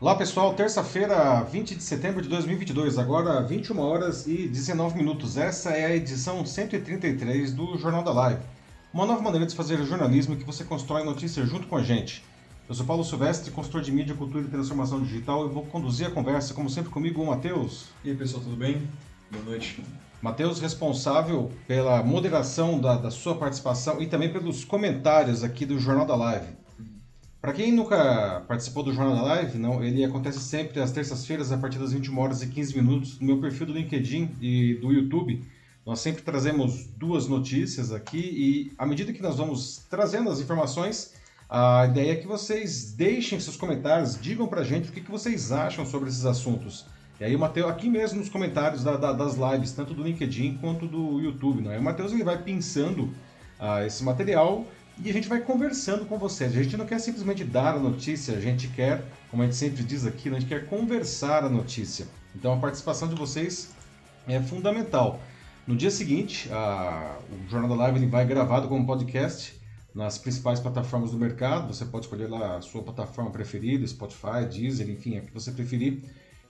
Olá pessoal, terça-feira, 20 de setembro de 2022, agora 21 horas e 19 minutos. Essa é a edição 133 do Jornal da Live. Uma nova maneira de fazer jornalismo que você constrói notícias junto com a gente. Eu sou Paulo Silvestre, consultor de mídia, cultura e transformação digital e vou conduzir a conversa, como sempre, comigo, o Matheus. E aí pessoal, tudo bem? Boa noite. Matheus, responsável pela moderação da, da sua participação e também pelos comentários aqui do Jornal da Live. Para quem nunca participou do Jornal da Live, não, ele acontece sempre às terças-feiras, a partir das 21 horas e 15 minutos, no meu perfil do LinkedIn e do YouTube. Nós sempre trazemos duas notícias aqui e, à medida que nós vamos trazendo as informações, a ideia é que vocês deixem seus comentários, digam para a gente o que, que vocês acham sobre esses assuntos. E aí o Matheus, aqui mesmo nos comentários da, da, das lives, tanto do LinkedIn quanto do YouTube, não é? O Matheus ele vai pensando uh, esse material e a gente vai conversando com vocês. A gente não quer simplesmente dar a notícia, a gente quer, como a gente sempre diz aqui, a gente quer conversar a notícia. Então a participação de vocês é fundamental. No dia seguinte, a, o Jornal da Live ele vai gravado como podcast nas principais plataformas do mercado. Você pode escolher lá a sua plataforma preferida, Spotify, Deezer, enfim, a que você preferir.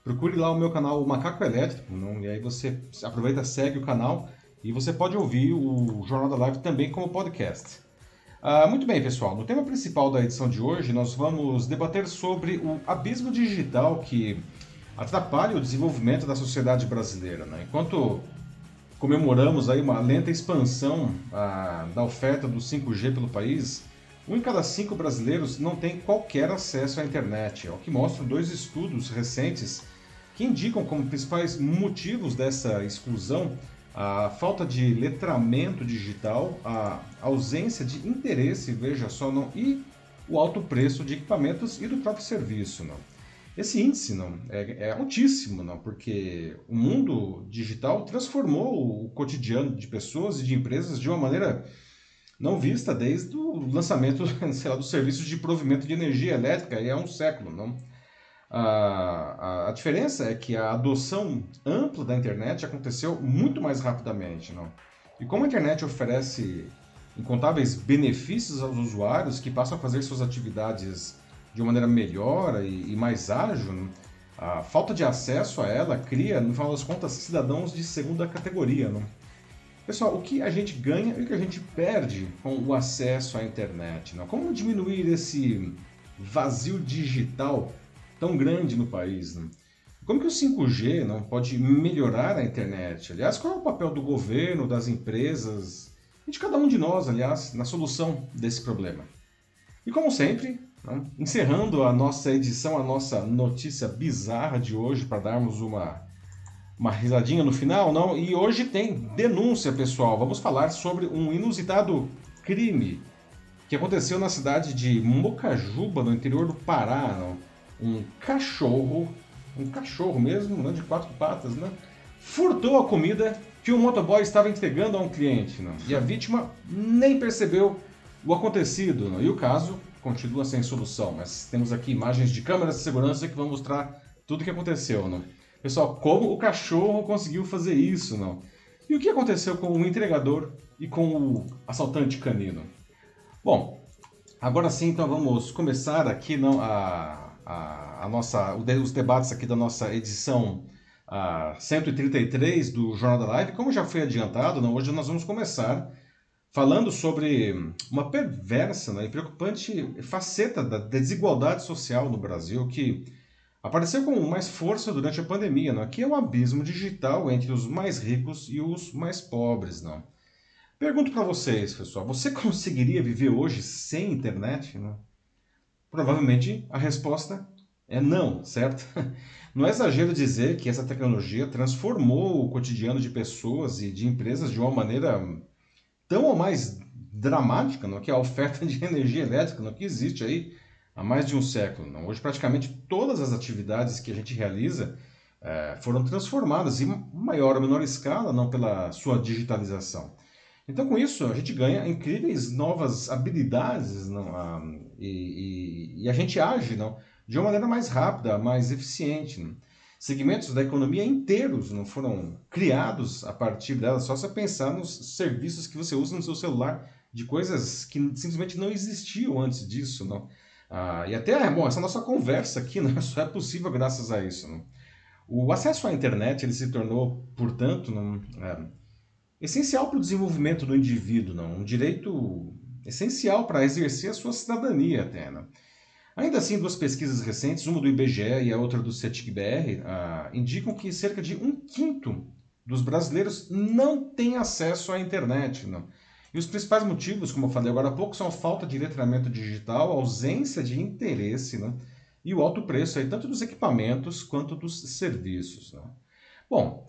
Procure lá o meu canal o Macaco Elétrico, não? e aí você aproveita, segue o canal e você pode ouvir o Jornal da Live também como podcast. Uh, muito bem, pessoal. No tema principal da edição de hoje, nós vamos debater sobre o abismo digital que atrapalha o desenvolvimento da sociedade brasileira. Né? Enquanto comemoramos aí uma lenta expansão uh, da oferta do 5G pelo país, um em cada cinco brasileiros não tem qualquer acesso à internet, é o que mostram dois estudos recentes que indicam como principais motivos dessa exclusão a falta de letramento digital, a ausência de interesse, veja só, não, e o alto preço de equipamentos e do próprio serviço. Não. Esse índice não, é, é altíssimo, não, porque o mundo digital transformou o cotidiano de pessoas e de empresas de uma maneira não vista desde o lançamento lá, dos serviços de provimento de energia elétrica, e há um século. Não? A, a, diferença é que a adoção ampla da internet aconteceu muito mais rapidamente. Não? E como a internet oferece incontáveis benefícios aos usuários que passam a fazer suas atividades de uma maneira melhor e, e mais ágil, não? a falta de acesso a ela cria, no final das contas, cidadãos de segunda categoria. Não? Pessoal, o que a gente ganha e o que a gente perde com o acesso à internet? Não? Como diminuir esse vazio digital tão grande no país. Né? Como que o 5G não pode melhorar a internet? Aliás, qual é o papel do governo, das empresas e de cada um de nós, aliás, na solução desse problema? E como sempre, né, encerrando a nossa edição, a nossa notícia bizarra de hoje, para darmos uma, uma risadinha no final, não? E hoje tem denúncia, pessoal. Vamos falar sobre um inusitado crime que aconteceu na cidade de Mocajuba, no interior do Pará, não? Um cachorro, um cachorro mesmo, né, de quatro patas, né, furtou a comida que o motoboy estava entregando a um cliente. Né, e a vítima nem percebeu o acontecido. Né, e o caso continua sem solução. Mas temos aqui imagens de câmeras de segurança que vão mostrar tudo o que aconteceu. Né. Pessoal, como o cachorro conseguiu fazer isso? Não? E o que aconteceu com o entregador e com o assaltante canino? Bom, agora sim, então vamos começar aqui não, a, a, nossa, os debates aqui da nossa edição a 133 do Jornal da Live. Como já foi adiantado, né, hoje nós vamos começar falando sobre uma perversa né, e preocupante faceta da desigualdade social no Brasil que apareceu com mais força durante a pandemia, né, que é o abismo digital entre os mais ricos e os mais pobres. Não? Pergunto para vocês, pessoal, você conseguiria viver hoje sem internet? Não? Provavelmente a resposta é não, certo? Não é exagero dizer que essa tecnologia transformou o cotidiano de pessoas e de empresas de uma maneira tão ou mais dramática não? que a oferta de energia elétrica não? que existe aí há mais de um século. Não? Hoje, praticamente todas as atividades que a gente realiza é, foram transformadas em maior ou menor escala não pela sua digitalização. Então, com isso, a gente ganha incríveis novas habilidades não, a, e, e, e, a gente age não, de uma maneira mais rápida, mais eficiente. Não. Segmentos da economia inteiros não foram criados a partir dela, só se pensar nos serviços que você usa no seu celular, de coisas que simplesmente não existiam antes disso. Não. Ah, e até, bom, essa nossa conversa aqui né, só é possível graças a isso. Né? O acesso à internet ele se tornou, portanto, não, é, essencial para o desenvolvimento do indivíduo, não? um direito essencial para exercer a sua cidadania até. Né? Ainda assim, duas pesquisas recentes, uma do IBGE e a outra do CETIC-BR, ah, indicam que cerca de um quinto dos brasileiros não têm acesso à internet. Não? E os principais motivos, como eu falei agora há pouco, são a falta de letramento digital, a ausência de interesse né? e o alto preço aí, tanto dos equipamentos quanto dos serviços. Né? Bom,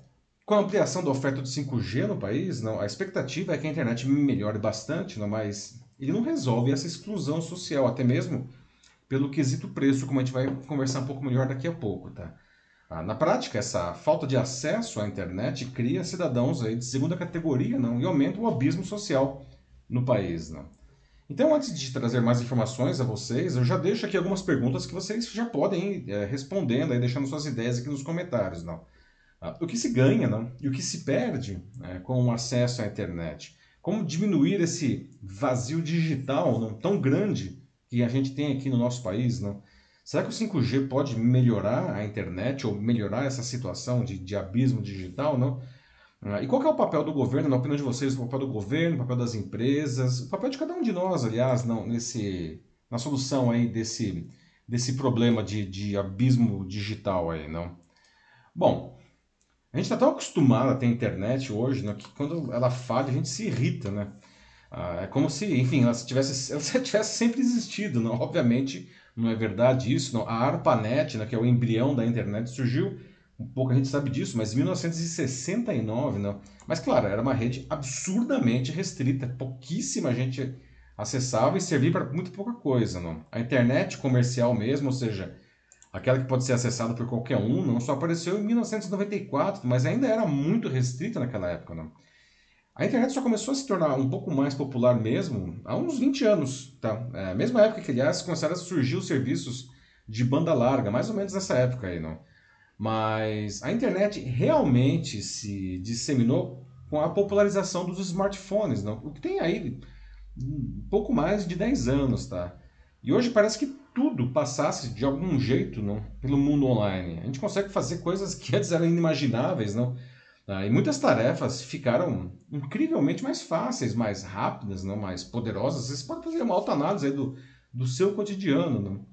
com a ampliação da oferta de 5G no país, não, a expectativa é que a internet melhore bastante, não, mas ele não resolve essa exclusão social, até mesmo pelo quesito preço, como a gente vai conversar um pouco melhor daqui a pouco. Tá? Ah, na prática, essa falta de acesso à internet cria cidadãos aí de segunda categoria não, e aumenta o abismo social no país. Não. Então, antes de trazer mais informações a vocês, eu já deixo aqui algumas perguntas que vocês já podem ir é, respondendo, aí, deixando suas ideias aqui nos comentários. Não. Ah, o que se ganha não, e o que se perde né, com o acesso à internet? Como diminuir esse vazio digital não, tão grande que a gente tem aqui no nosso país? Não? Será que o 5G pode melhorar a internet ou melhorar essa situação de, de abismo digital? Não? Ah, e qual é o papel do governo, na opinião de vocês, o papel do governo, o papel das empresas, o papel de cada um de nós, aliás, não, nesse, na solução aí desse, desse problema de, de abismo digital aí, não? Bom, a gente está tão acostumado a ter internet hoje, né, que quando ela falha a gente se irrita, né? Ah, é como se, enfim, ela tivesse, ela tivesse sempre existido, não? Obviamente, não é verdade isso. Não. A ARPANET, né, que é o embrião da internet, surgiu, um pouco a gente sabe disso, mas em 1969. Não. Mas claro, era uma rede absurdamente restrita, pouquíssima gente acessava e servia para muito pouca coisa. Não. A internet comercial mesmo, ou seja, aquela que pode ser acessada por qualquer um, não só apareceu em 1994, mas ainda era muito restrita naquela época. Não. A internet só começou a se tornar um pouco mais popular mesmo há uns 20 anos, tá? É, mesma época que, aliás, começaram a surgir os serviços de banda larga, mais ou menos nessa época aí, não? Mas a internet realmente se disseminou com a popularização dos smartphones, não? O que tem aí um pouco mais de 10 anos, tá? E hoje parece que tudo passasse de algum jeito, não, pelo mundo online. A gente consegue fazer coisas que antes eram inimagináveis, não? Ah, e muitas tarefas ficaram incrivelmente mais fáceis, mais rápidas, não mais poderosas. Você pode fazer uma autoanálise do, do seu cotidiano. Não?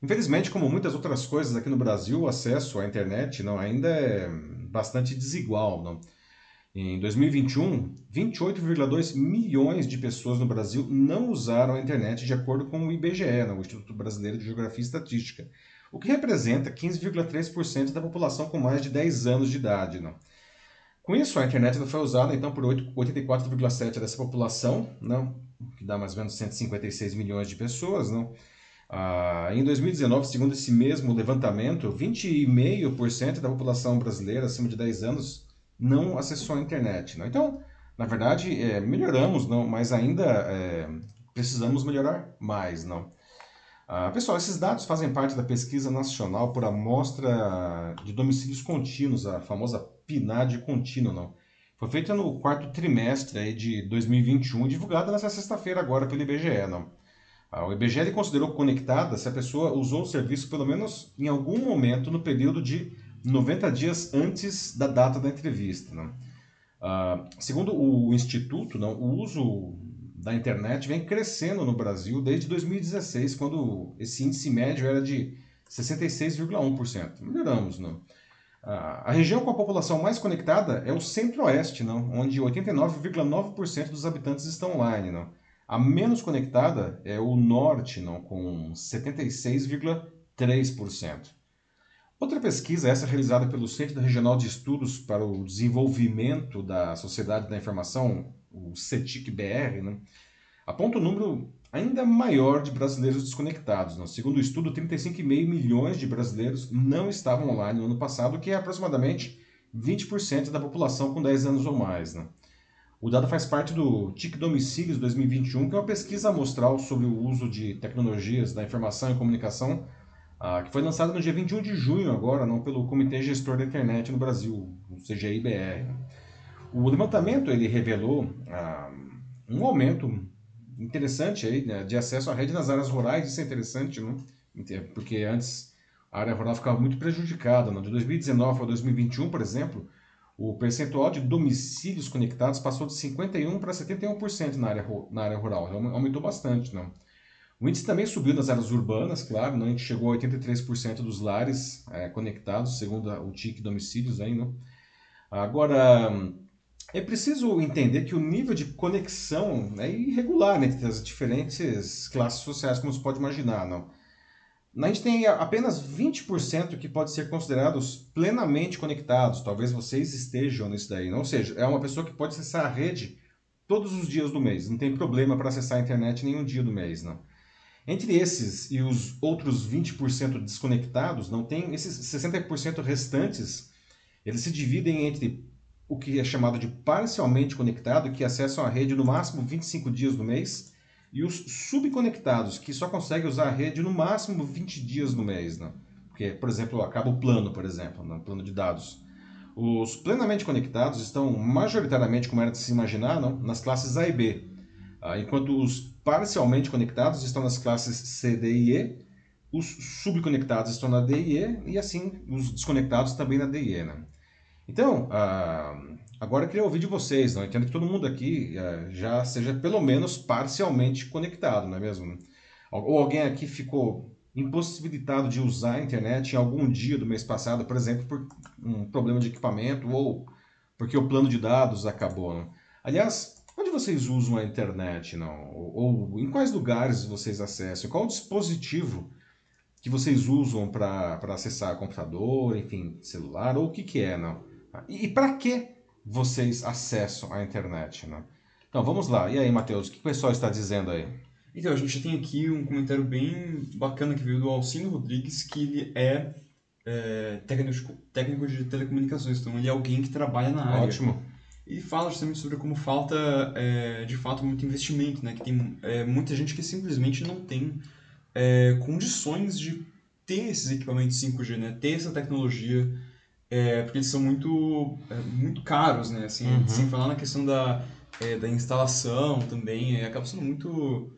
Infelizmente, como muitas outras coisas aqui no Brasil, o acesso à internet não, ainda é bastante desigual. Não? Em 2021, 28,2 milhões de pessoas no Brasil não usaram a internet, de acordo com o IBGE, não, o Instituto Brasileiro de Geografia e Estatística, o que representa 15,3% da população com mais de 10 anos de idade. Não? Com isso, a internet foi usada então por 84,7% dessa população, não, que dá mais ou menos 156 milhões de pessoas. Não? Ah, em 2019, segundo esse mesmo levantamento, 20,5% da população brasileira acima de 10 anos não acessou a internet. Não? Então, na verdade, é, melhoramos, não, mas ainda é, precisamos melhorar mais. Não? Ah, pessoal, esses dados fazem parte da pesquisa nacional por amostra de domicílios contínuos, a famosa PNAD contínua, não. Foi feita no quarto trimestre aí de 2021, divulgada nessa sexta-feira agora pelo IBGE, não. Ah, o IBGE considerou conectada se a pessoa usou o serviço pelo menos em algum momento no período de 90 dias antes da data da entrevista. Não. Ah, segundo o Instituto, não, o uso da internet vem crescendo no Brasil desde 2016, quando esse índice médio era de 66,1%. Melhoramos, não? A região com a população mais conectada é o centro-oeste, não? onde 89,9% dos habitantes estão online. Não? A menos conectada é o norte, não? com 76,3%. Outra pesquisa, essa realizada pelo Centro Regional de Estudos para o Desenvolvimento da Sociedade da Informação, o CETIC-BR, né, aponta um número ainda maior de brasileiros desconectados. Né? Segundo o estudo, 35,5 milhões de brasileiros não estavam online no ano passado, que é aproximadamente 20% da população com 10 anos ou mais. Né? O dado faz parte do TIC Domicílios 2021, que é uma pesquisa amostral sobre o uso de tecnologias da informação e comunicação, ah, que foi lançada no dia 21 de junho agora, não pelo Comitê Gestor da Internet no Brasil, o CGIBR. O levantamento ele revelou ah, um aumento interessante aí, né, de acesso à rede nas áreas rurais, isso é interessante, né? porque antes a área rural ficava muito prejudicada. Né? De 2019 para 2021, por exemplo, o percentual de domicílios conectados passou de 51% para 71% na área, na área rural, aumentou bastante. Né? O índice também subiu nas áreas urbanas, claro, né? a gente chegou a 83% dos lares é, conectados, segundo o TIC domicílios. Aí, né? Agora, é preciso entender que o nível de conexão é irregular né, entre as diferentes classes sociais, como se pode imaginar. Não? A gente tem apenas 20% que pode ser considerados plenamente conectados. Talvez vocês estejam nisso daí. Não? Ou seja, é uma pessoa que pode acessar a rede todos os dias do mês. Não tem problema para acessar a internet nenhum dia do mês. Não? Entre esses e os outros 20% desconectados, não tem esses 60% restantes, eles se dividem entre o que é chamado de parcialmente conectado, que acessam a rede no máximo 25 dias do mês, e os subconectados, que só conseguem usar a rede no máximo 20 dias no mês. Né? Porque, por exemplo, acaba o plano, por exemplo, no né? plano de dados. Os plenamente conectados estão majoritariamente, como era de se imaginar, não? nas classes A e B, ah, enquanto os parcialmente conectados estão nas classes C, D e E, os subconectados estão na D e E, e assim os desconectados também na D e E. Né? Então, ah, agora eu queria ouvir de vocês, não? entendo que todo mundo aqui ah, já seja pelo menos parcialmente conectado, não é mesmo? Ou alguém aqui ficou impossibilitado de usar a internet em algum dia do mês passado, por exemplo, por um problema de equipamento ou porque o plano de dados acabou. Não? Aliás, onde vocês usam a internet, não? Ou, ou em quais lugares vocês acessam? Qual o dispositivo que vocês usam para acessar computador, enfim, celular, ou o que, que é, não? E, e para que vocês acessam a internet, né? Então vamos lá. E aí, Matheus, o que o pessoal está dizendo aí? Então, a gente tem aqui um comentário bem bacana que veio do Alcino Rodrigues, que ele é, é técnico, técnico de telecomunicações, então ele é alguém que trabalha na área. Ótimo. E fala justamente sobre como falta, é, de fato, muito investimento, né? Que tem é, muita gente que simplesmente não tem é, condições de ter esses equipamentos 5G, né? Ter essa tecnologia porque eles são muito, muito caros, né? Assim, uhum. Sem falar na questão da, da instalação também, é, acaba sendo muito,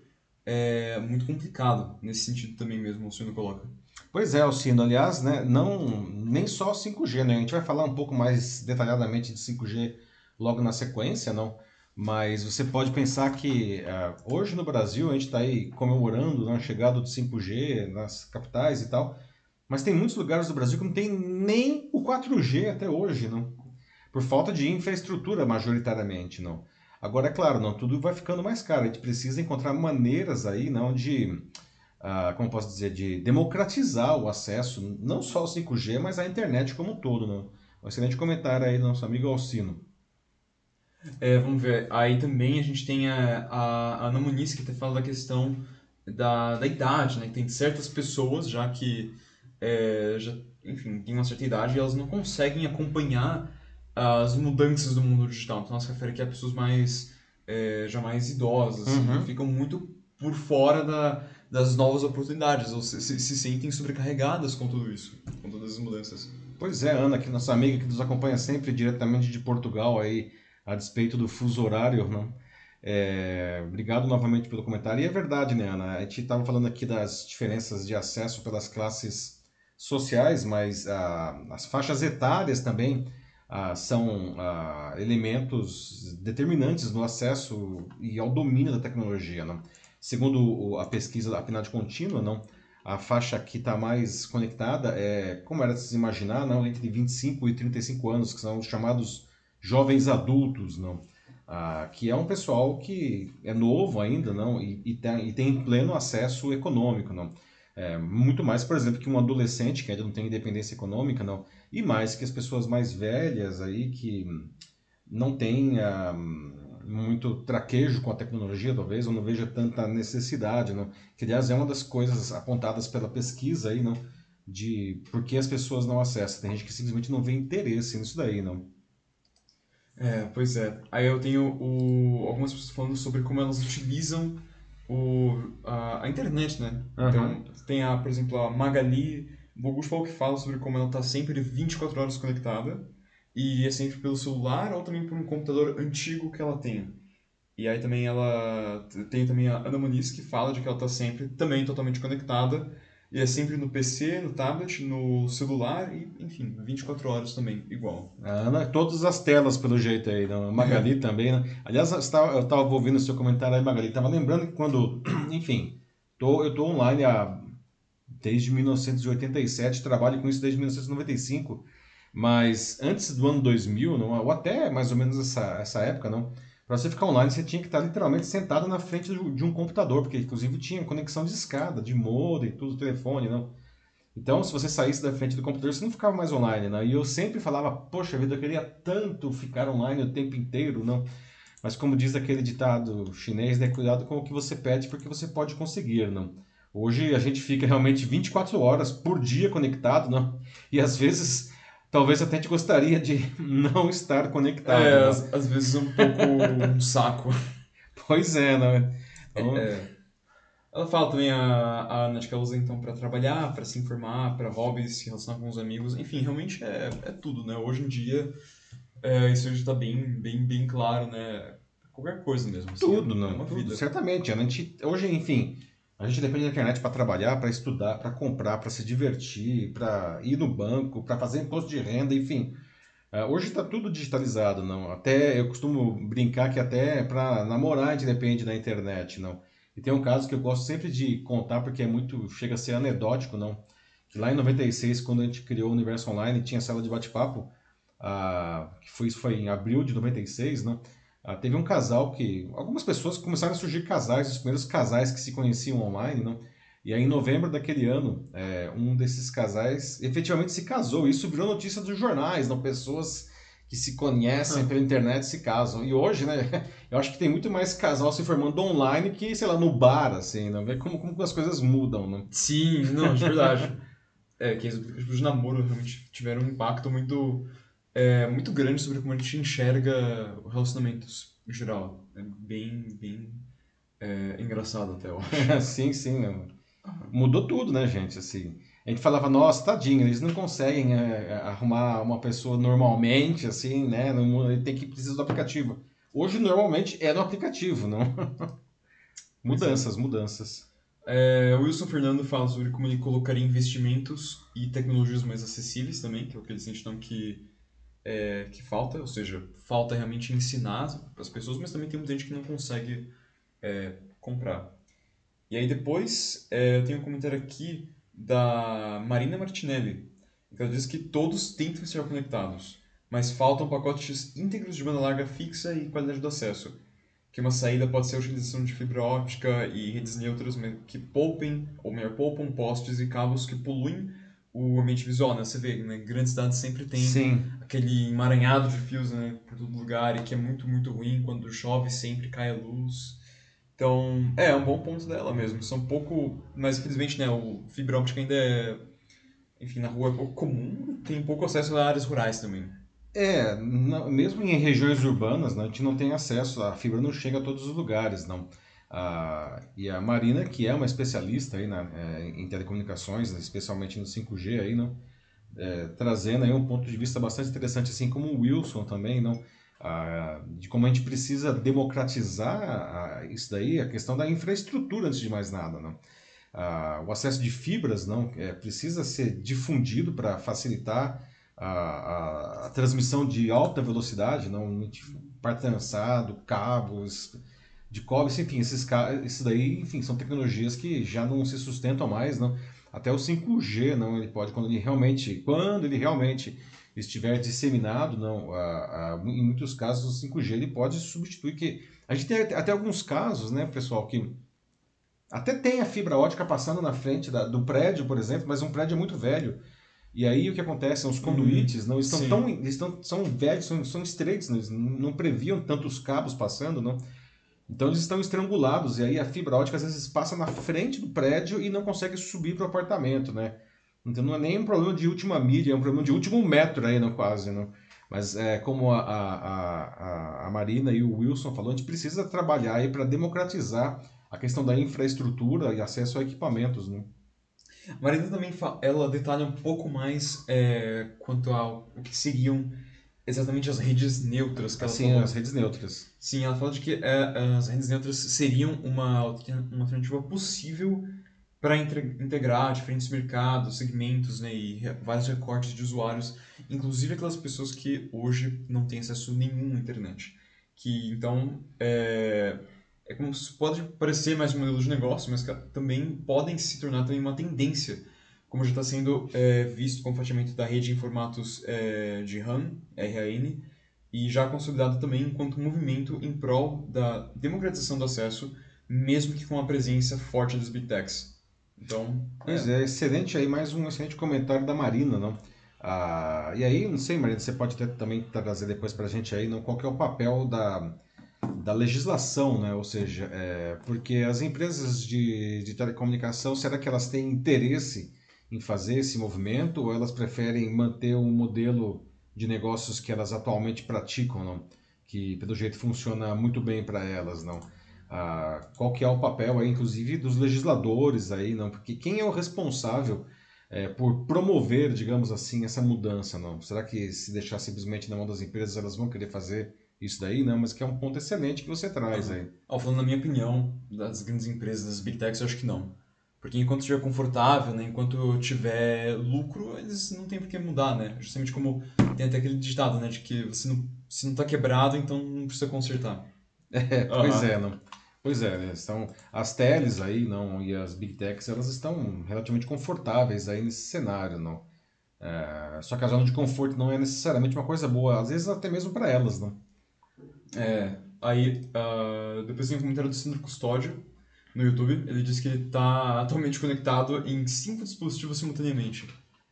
muito complicado nesse sentido também mesmo, o Alcino coloca. Pois é, Alcino, aliás, né, não, nem só 5G, né? A gente vai falar um pouco mais detalhadamente de 5G logo na sequência, não? Mas você pode pensar que uh, hoje no Brasil a gente está aí comemorando né, a chegada do 5G nas capitais e tal, mas tem muitos lugares do Brasil que não tem nem o 4G até hoje, não. Por falta de infraestrutura, majoritariamente, não. Agora, é claro, não tudo vai ficando mais caro. A gente precisa encontrar maneiras aí, não, de, uh, como posso dizer, de democratizar o acesso, não só ao 5G, mas à internet como um todo, não. Um excelente comentário aí do nosso amigo Alcino. É, vamos ver. Aí também a gente tem a, a, Ana Muniz, que fala da questão da, da idade, né? Tem certas pessoas já que é, já, enfim, têm uma certa idade e elas não conseguem acompanhar as mudanças do mundo digital. Então, se refere aqui a pessoas mais, é, já mais idosas, assim, uhum. ficam muito por fora da, das novas oportunidades, ou se, se, se, sentem sobrecarregadas com tudo isso, com todas as mudanças. Pois é, Ana, que nossa amiga que nos acompanha sempre diretamente de Portugal, aí, a despeito do fuso horário, não? É, obrigado novamente pelo comentário. E é verdade, né, Ana? A gente estava falando aqui das diferenças de acesso pelas classes sociais, mas ah, as faixas etárias também ah, são ah, elementos determinantes no acesso e ao domínio da tecnologia. Não? Segundo a pesquisa da PNAD contínua, não, a faixa que está mais conectada é, como era de se imaginar, não, entre 25 e 35 anos, que são os chamados jovens adultos, não, ah, que é um pessoal que é novo ainda, não, e, e, tem, e tem pleno acesso econômico, não. É, muito mais, por exemplo, que um adolescente que ainda não tem independência econômica, não. E mais que as pessoas mais velhas aí que não têm um, muito traquejo com a tecnologia, talvez, ou não veja tanta necessidade, não. Que, aliás, é uma das coisas apontadas pela pesquisa aí, não, de por que as pessoas não acessam. Tem gente que simplesmente não vê interesse nisso daí, não. É, pois é. Aí eu tenho o, algumas pessoas falando sobre como elas utilizam o, a, a internet, né? Uhum. Então, tem, a, por exemplo, a Magali Bogusfal que fala sobre como ela está sempre 24 horas conectada e é sempre pelo celular ou também por um computador antigo que ela tem. E aí também ela tem também a Ana Muniz que fala de que ela está sempre também totalmente conectada e é sempre no PC, no tablet, no celular e, enfim, 24 horas também, igual. A Ana, todas as telas pelo jeito aí, né? Magali é. também, né? Aliás, eu estava ouvindo o seu comentário aí, Magali, estava lembrando que quando, enfim, tô, eu estou online há, desde 1987, trabalho com isso desde 1995, mas antes do ano 2000, não, ou até mais ou menos essa, essa época, não, para você ficar online, você tinha que estar literalmente sentado na frente de um computador, porque inclusive tinha conexão de escada, de modem, tudo, telefone, não. Então, se você saísse da frente do computador, você não ficava mais online, né? E eu sempre falava, poxa vida, eu queria tanto ficar online o tempo inteiro, não. Mas como diz aquele ditado chinês, né? Cuidado com o que você pede, porque você pode conseguir, não. Hoje a gente fica realmente 24 horas por dia conectado, não. E às vezes talvez até te gostaria de não estar conectado. É, né? às, às, vezes um pouco um saco. Pois é, né? Então... É. Ela fala também a, a Ana que ela usa então para trabalhar, para se informar, para hobbies, se relacionar com os amigos, enfim, realmente é, é tudo, né? Hoje em dia é, isso já está bem, bem, bem claro, né? Qualquer coisa mesmo. Assim, tudo, é, não. É uma tudo, vida. Certamente. A gente, hoje, enfim, a gente depende da internet para trabalhar, para estudar, para comprar, para se divertir, para ir no banco, para fazer imposto de renda, enfim. Uh, hoje está tudo digitalizado, não. Até eu costumo brincar que até para namorar a gente depende da internet, não. E tem um caso que eu gosto sempre de contar porque é muito chega a ser anedótico, não. Que lá em 96, quando a gente criou o Universo Online, tinha sala de bate-papo, uh, que foi isso foi em abril de 96, não. Ah, teve um casal que. Algumas pessoas começaram a surgir casais, os primeiros casais que se conheciam online, não? E aí, em novembro daquele ano, é, um desses casais efetivamente se casou. Isso virou notícia dos jornais, não? Pessoas que se conhecem pela internet se casam. E hoje, né, eu acho que tem muito mais casal se formando online que, sei lá, no bar, assim, não? Vê como, como as coisas mudam, né? Sim, não, de verdade. é, que os namoros realmente tiveram um impacto muito é muito grande sobre como a gente enxerga relacionamentos em geral. É bem, bem é, engraçado até, eu acho. sim, sim. Mudou tudo, né, gente? Assim, a gente falava, nossa, tadinho, eles não conseguem é, arrumar uma pessoa normalmente, assim, né? Não, tem que precisar do aplicativo. Hoje, normalmente, é no aplicativo, não? mudanças, mudanças. É, o Wilson Fernando fala sobre como ele colocaria investimentos e tecnologias mais acessíveis também, que é o que eles sentam que é, que falta, ou seja, falta realmente ensinar as pessoas, mas também tem muita gente que não consegue é, comprar. E aí depois é, eu tenho um comentário aqui da Marina Martinelli, que ela diz que todos tentam ser conectados, mas faltam pacotes íntegros de banda larga fixa e qualidade do acesso. Que uma saída pode ser a utilização de fibra óptica e redes neutras que poupem, ou melhor, poupam postes e cabos que poluem o ambiente visual, né? Você vê, né? Grandes cidades sempre tem Sim. aquele emaranhado de fios, né? Por todo lugar e que é muito, muito ruim. Quando chove, sempre cai a luz. Então, é, é um bom ponto dela mesmo. São pouco... Mas, infelizmente, né? O fibra óptica ainda é... Enfim, na rua é pouco comum. Tem pouco acesso a áreas rurais também. É, mesmo em regiões urbanas, né, a gente não tem acesso, a fibra não chega a todos os lugares, não. Ah, e a Marina, que é uma especialista aí na, é, em telecomunicações, especialmente no 5G, aí, não? É, trazendo aí um ponto de vista bastante interessante, assim como o Wilson também, não? Ah, de como a gente precisa democratizar a, isso daí, a questão da infraestrutura antes de mais nada, não? Ah, o acesso de fibras não é, precisa ser difundido para facilitar a, a, a, transmissão de alta velocidade, não par trançado, cabos, de cobre, enfim, esses, esses daí, enfim, são tecnologias que já não se sustentam mais, não. Até o 5G, não, ele pode, quando ele realmente, quando ele realmente estiver disseminado, não, a, a, em muitos casos o 5G ele pode substituir, que a gente tem até alguns casos, né, pessoal, que até tem a fibra ótica passando na frente da, do prédio, por exemplo, mas um prédio é muito velho. E aí o que acontece? Os conduítes uhum. não estão Sim. tão. Estão, são velhos, são, são estreitos, não, não previam tantos cabos passando, não. Então eles estão estrangulados e aí a fibra ótica às vezes passa na frente do prédio e não consegue subir para o apartamento, né? Então não é nem um problema de última milha, é um problema de último metro aí, não, quase, não. Mas é, como a, a, a, a Marina e o Wilson falou, a gente precisa trabalhar aí para democratizar a questão da infraestrutura e acesso a equipamentos, né? A Marina também ela detalha um pouco mais é, quanto ao que seriam exatamente as redes neutras que ela Assim, falou. as redes neutras. Sim, ela fala de que é, as redes neutras seriam uma, uma alternativa possível para integrar diferentes mercados, segmentos, né, e vários recortes de usuários, inclusive aquelas pessoas que hoje não têm acesso nenhum à internet. Que então é, é como pode parecer mais um modelo de negócio, mas que também podem se tornar também uma tendência, como já está sendo é, visto com o fatiamento da rede em formatos é, de RAM, RAN, e já consolidado também enquanto movimento em prol da democratização do acesso, mesmo que com a presença forte das big techs. Então, Pois é, excelente aí, mais um excelente comentário da Marina, não? Ah, e aí, não sei, Marina, você pode até também trazer depois pra gente aí, não, qual que é o papel da, da legislação, né? Ou seja, é, porque as empresas de, de telecomunicação, será que elas têm interesse em fazer esse movimento ou elas preferem manter um modelo de negócios que elas atualmente praticam, não? Que pelo jeito funciona muito bem para elas, não? Ah, qual que é o papel aí, inclusive, dos legisladores aí, não? Porque quem é o responsável é, por promover, digamos assim, essa mudança, não? Será que se deixar simplesmente na mão das empresas, elas vão querer fazer isso daí, não? Mas que é um ponto excelente que você traz aí. Ó, falando na minha opinião, das grandes empresas, das big techs, eu acho que não. Porque enquanto estiver confortável, né, enquanto tiver lucro, eles não tem por que mudar, né? Justamente como tem até aquele ditado, né, de que você não, se não tá quebrado, então não precisa consertar. É, pois Aham. é, não. Pois é, né? Estão, as teles aí, não, e as big techs, elas estão relativamente confortáveis aí nesse cenário, não. É, só que a zona de conforto não é necessariamente uma coisa boa, às vezes até mesmo para elas, não. É, aí, ah, depois tem um comentário do Sandro Custódio no YouTube. Ele disse que ele tá atualmente conectado em cinco dispositivos simultaneamente.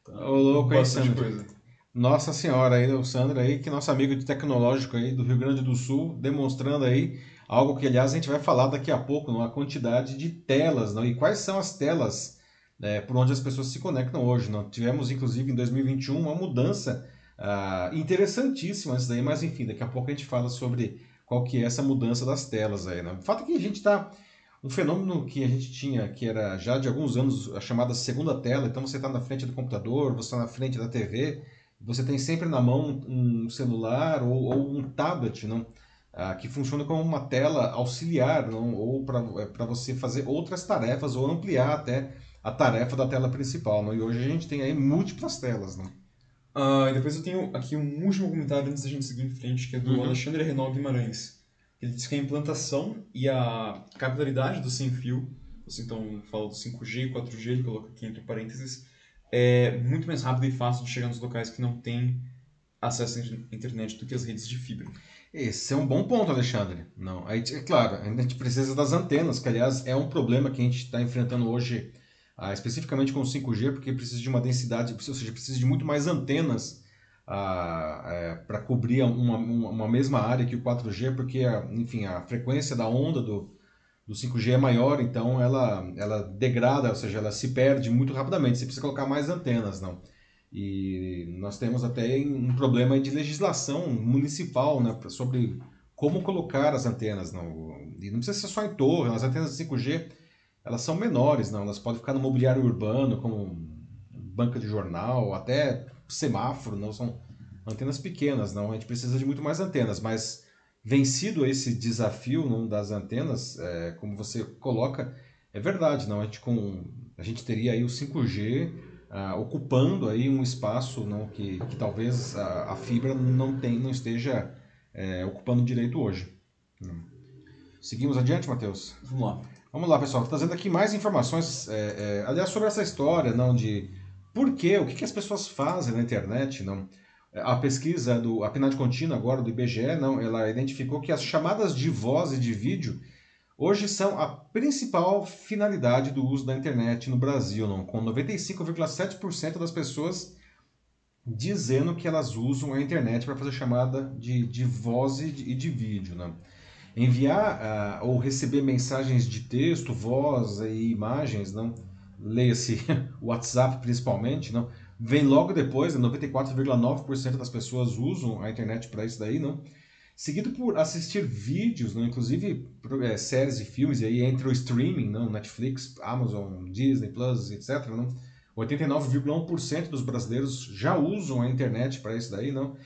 Tá? Ô, louco, Bastante Sandro? coisa. Nossa senhora aí, o Sandro aí, que nosso amigo de tecnológico aí do Rio Grande do Sul, demonstrando aí algo que, aliás, a gente vai falar daqui a pouco, não? a quantidade de telas, não? E quais são as telas é, por onde as pessoas se conectam hoje, não? Tivemos, inclusive, em 2021, uma mudança ah, interessantíssima isso daí, mas enfim, daqui a pouco a gente fala sobre qual que é essa mudança das telas aí, né? O fato é que a gente está um fenômeno que a gente tinha, que era já de alguns anos, a chamada segunda tela, então você está na frente do computador, você está na frente da TV, você tem sempre na mão um celular ou, ou um tablet, não? Ah, que funciona como uma tela auxiliar, não? ou para você fazer outras tarefas ou ampliar até a tarefa da tela principal. Não? E hoje a gente tem aí múltiplas telas. Não? Ah, e depois eu tenho aqui um último comentário antes da gente seguir em frente, que é do Uhum. Alexandre Renal Guimarães. Ele diz que a implantação e a capilaridade do sem-fio, você então fala do 5G e 4G, ele coloca aqui entre parênteses, é muito mais rápido e fácil de chegar nos locais que não têm acesso à internet do que as redes de fibra. Esse é um bom ponto, Alexandre. Não, aí, é claro, a gente precisa das antenas, que aliás é um problema que a gente está enfrentando hoje, ah, especificamente com o 5G, porque precisa de uma densidade, ou seja, precisa de muito mais antenas para cobrir uma, uma, uma mesma área que o 4G, porque, a- enfim, a frequência da onda do, do 5G é maior, então ela, ela degrada, ou seja, ela se perde muito rapidamente. Você precisa colocar mais antenas, não? E nós temos até um problema de legislação municipal né, sobre como colocar as antenas. Não? E não precisa ser só em torre, as antenas de 5G elas são menores, não? elas podem ficar no mobiliário urbano, como banca de jornal, até semáforo, não são antenas pequenas, não. A gente precisa de muito mais antenas, mas vencido esse desafio não, das antenas, é, como você coloca, é verdade, não. A gente, com, a gente teria aí o 5G ah, ocupando aí um espaço não, que, que talvez a, a fibra não, tem, não esteja é, ocupando direito hoje. Seguimos adiante, Matheus? Vamos lá. Vamos lá, pessoal. Trazendo aqui mais informações, é, é, aliás, sobre essa história, não de por quê, o que, que as pessoas fazem na internet, não. A pesquisa do a PNAD contínua agora do IBGE, não, ela identificou que as chamadas de voz e de vídeo hoje são a principal finalidade do uso da internet no Brasil, não, com 95,7% das pessoas dizendo que elas usam a internet para fazer chamada de, de voz e de, e de vídeo, não? Enviar uh, ou receber mensagens de texto, voz e imagens, não leia-se WhatsApp principalmente, não? Vem logo depois, 94,9% das pessoas usam a internet para isso daí, não? Seguido por assistir vídeos, não? Inclusive é, séries e filmes, e aí entre o streaming, não? Netflix, Amazon, Disney Plus, etc, não? 89,1% dos brasileiros já usam a internet para isso daí, não?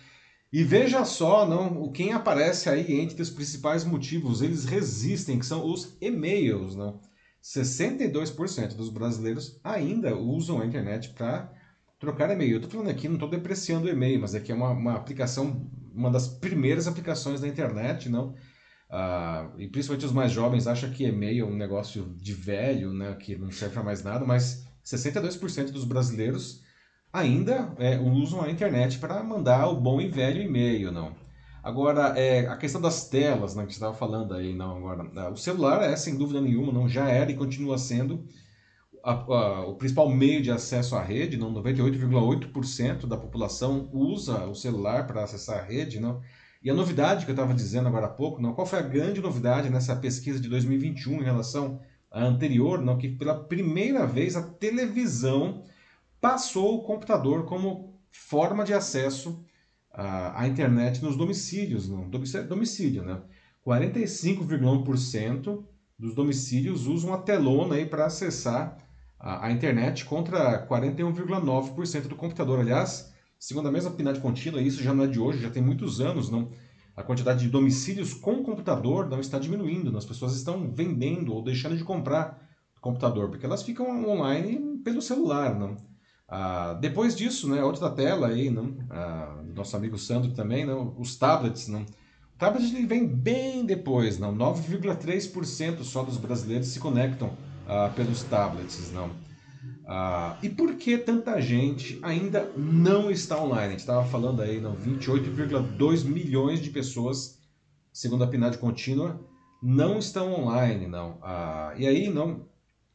E veja só, não, quem aparece aí entre os principais motivos, eles resistem, que são os e-mails, não? 62% dos brasileiros ainda usam a internet para trocar e-mail. Eu estou falando aqui, não estou depreciando o e-mail, mas aqui é uma, uma aplicação, uma das primeiras aplicações da internet, não? Ah, e principalmente os mais jovens acham que e-mail é um negócio de velho, né, que não serve para mais nada, mas 62% dos brasileiros ainda é, usam a internet para mandar o bom e velho e-mail, não? Agora, é, a questão das telas, né, que você estava falando aí, não, agora, é, o celular é, sem dúvida nenhuma, não já era e continua sendo a, a, o principal meio de acesso à rede, não, 98,8% da população usa o celular para acessar a rede, não? E a novidade que eu estava dizendo agora há pouco, não, qual foi a grande novidade nessa pesquisa de 2021 em relação à anterior, não, que pela primeira vez a televisão passou o computador como forma de acesso a, a internet nos domicílios, no domicílio, né? 45,1% dos domicílios usam a telona aí para acessar a, a, internet contra 41,9% do computador. Aliás, segundo a mesma PNAD contínua, isso já não é de hoje, já tem muitos anos, não? A quantidade de domicílios com computador não está diminuindo, as pessoas estão vendendo ou deixando de comprar computador, porque elas ficam online pelo celular, não? Ah, depois disso, né, outra tela aí, não? Ah, nosso amigo Sandro também, não? os tablets. Não? O tablet ele vem bem depois, não? 9,3% só dos brasileiros se conectam ah, pelos tablets. Não? E por que tanta gente ainda não está online? A gente estava falando aí, não? 28,2 milhões de pessoas, segundo a PNAD contínua, não estão online. Não? E aí, não?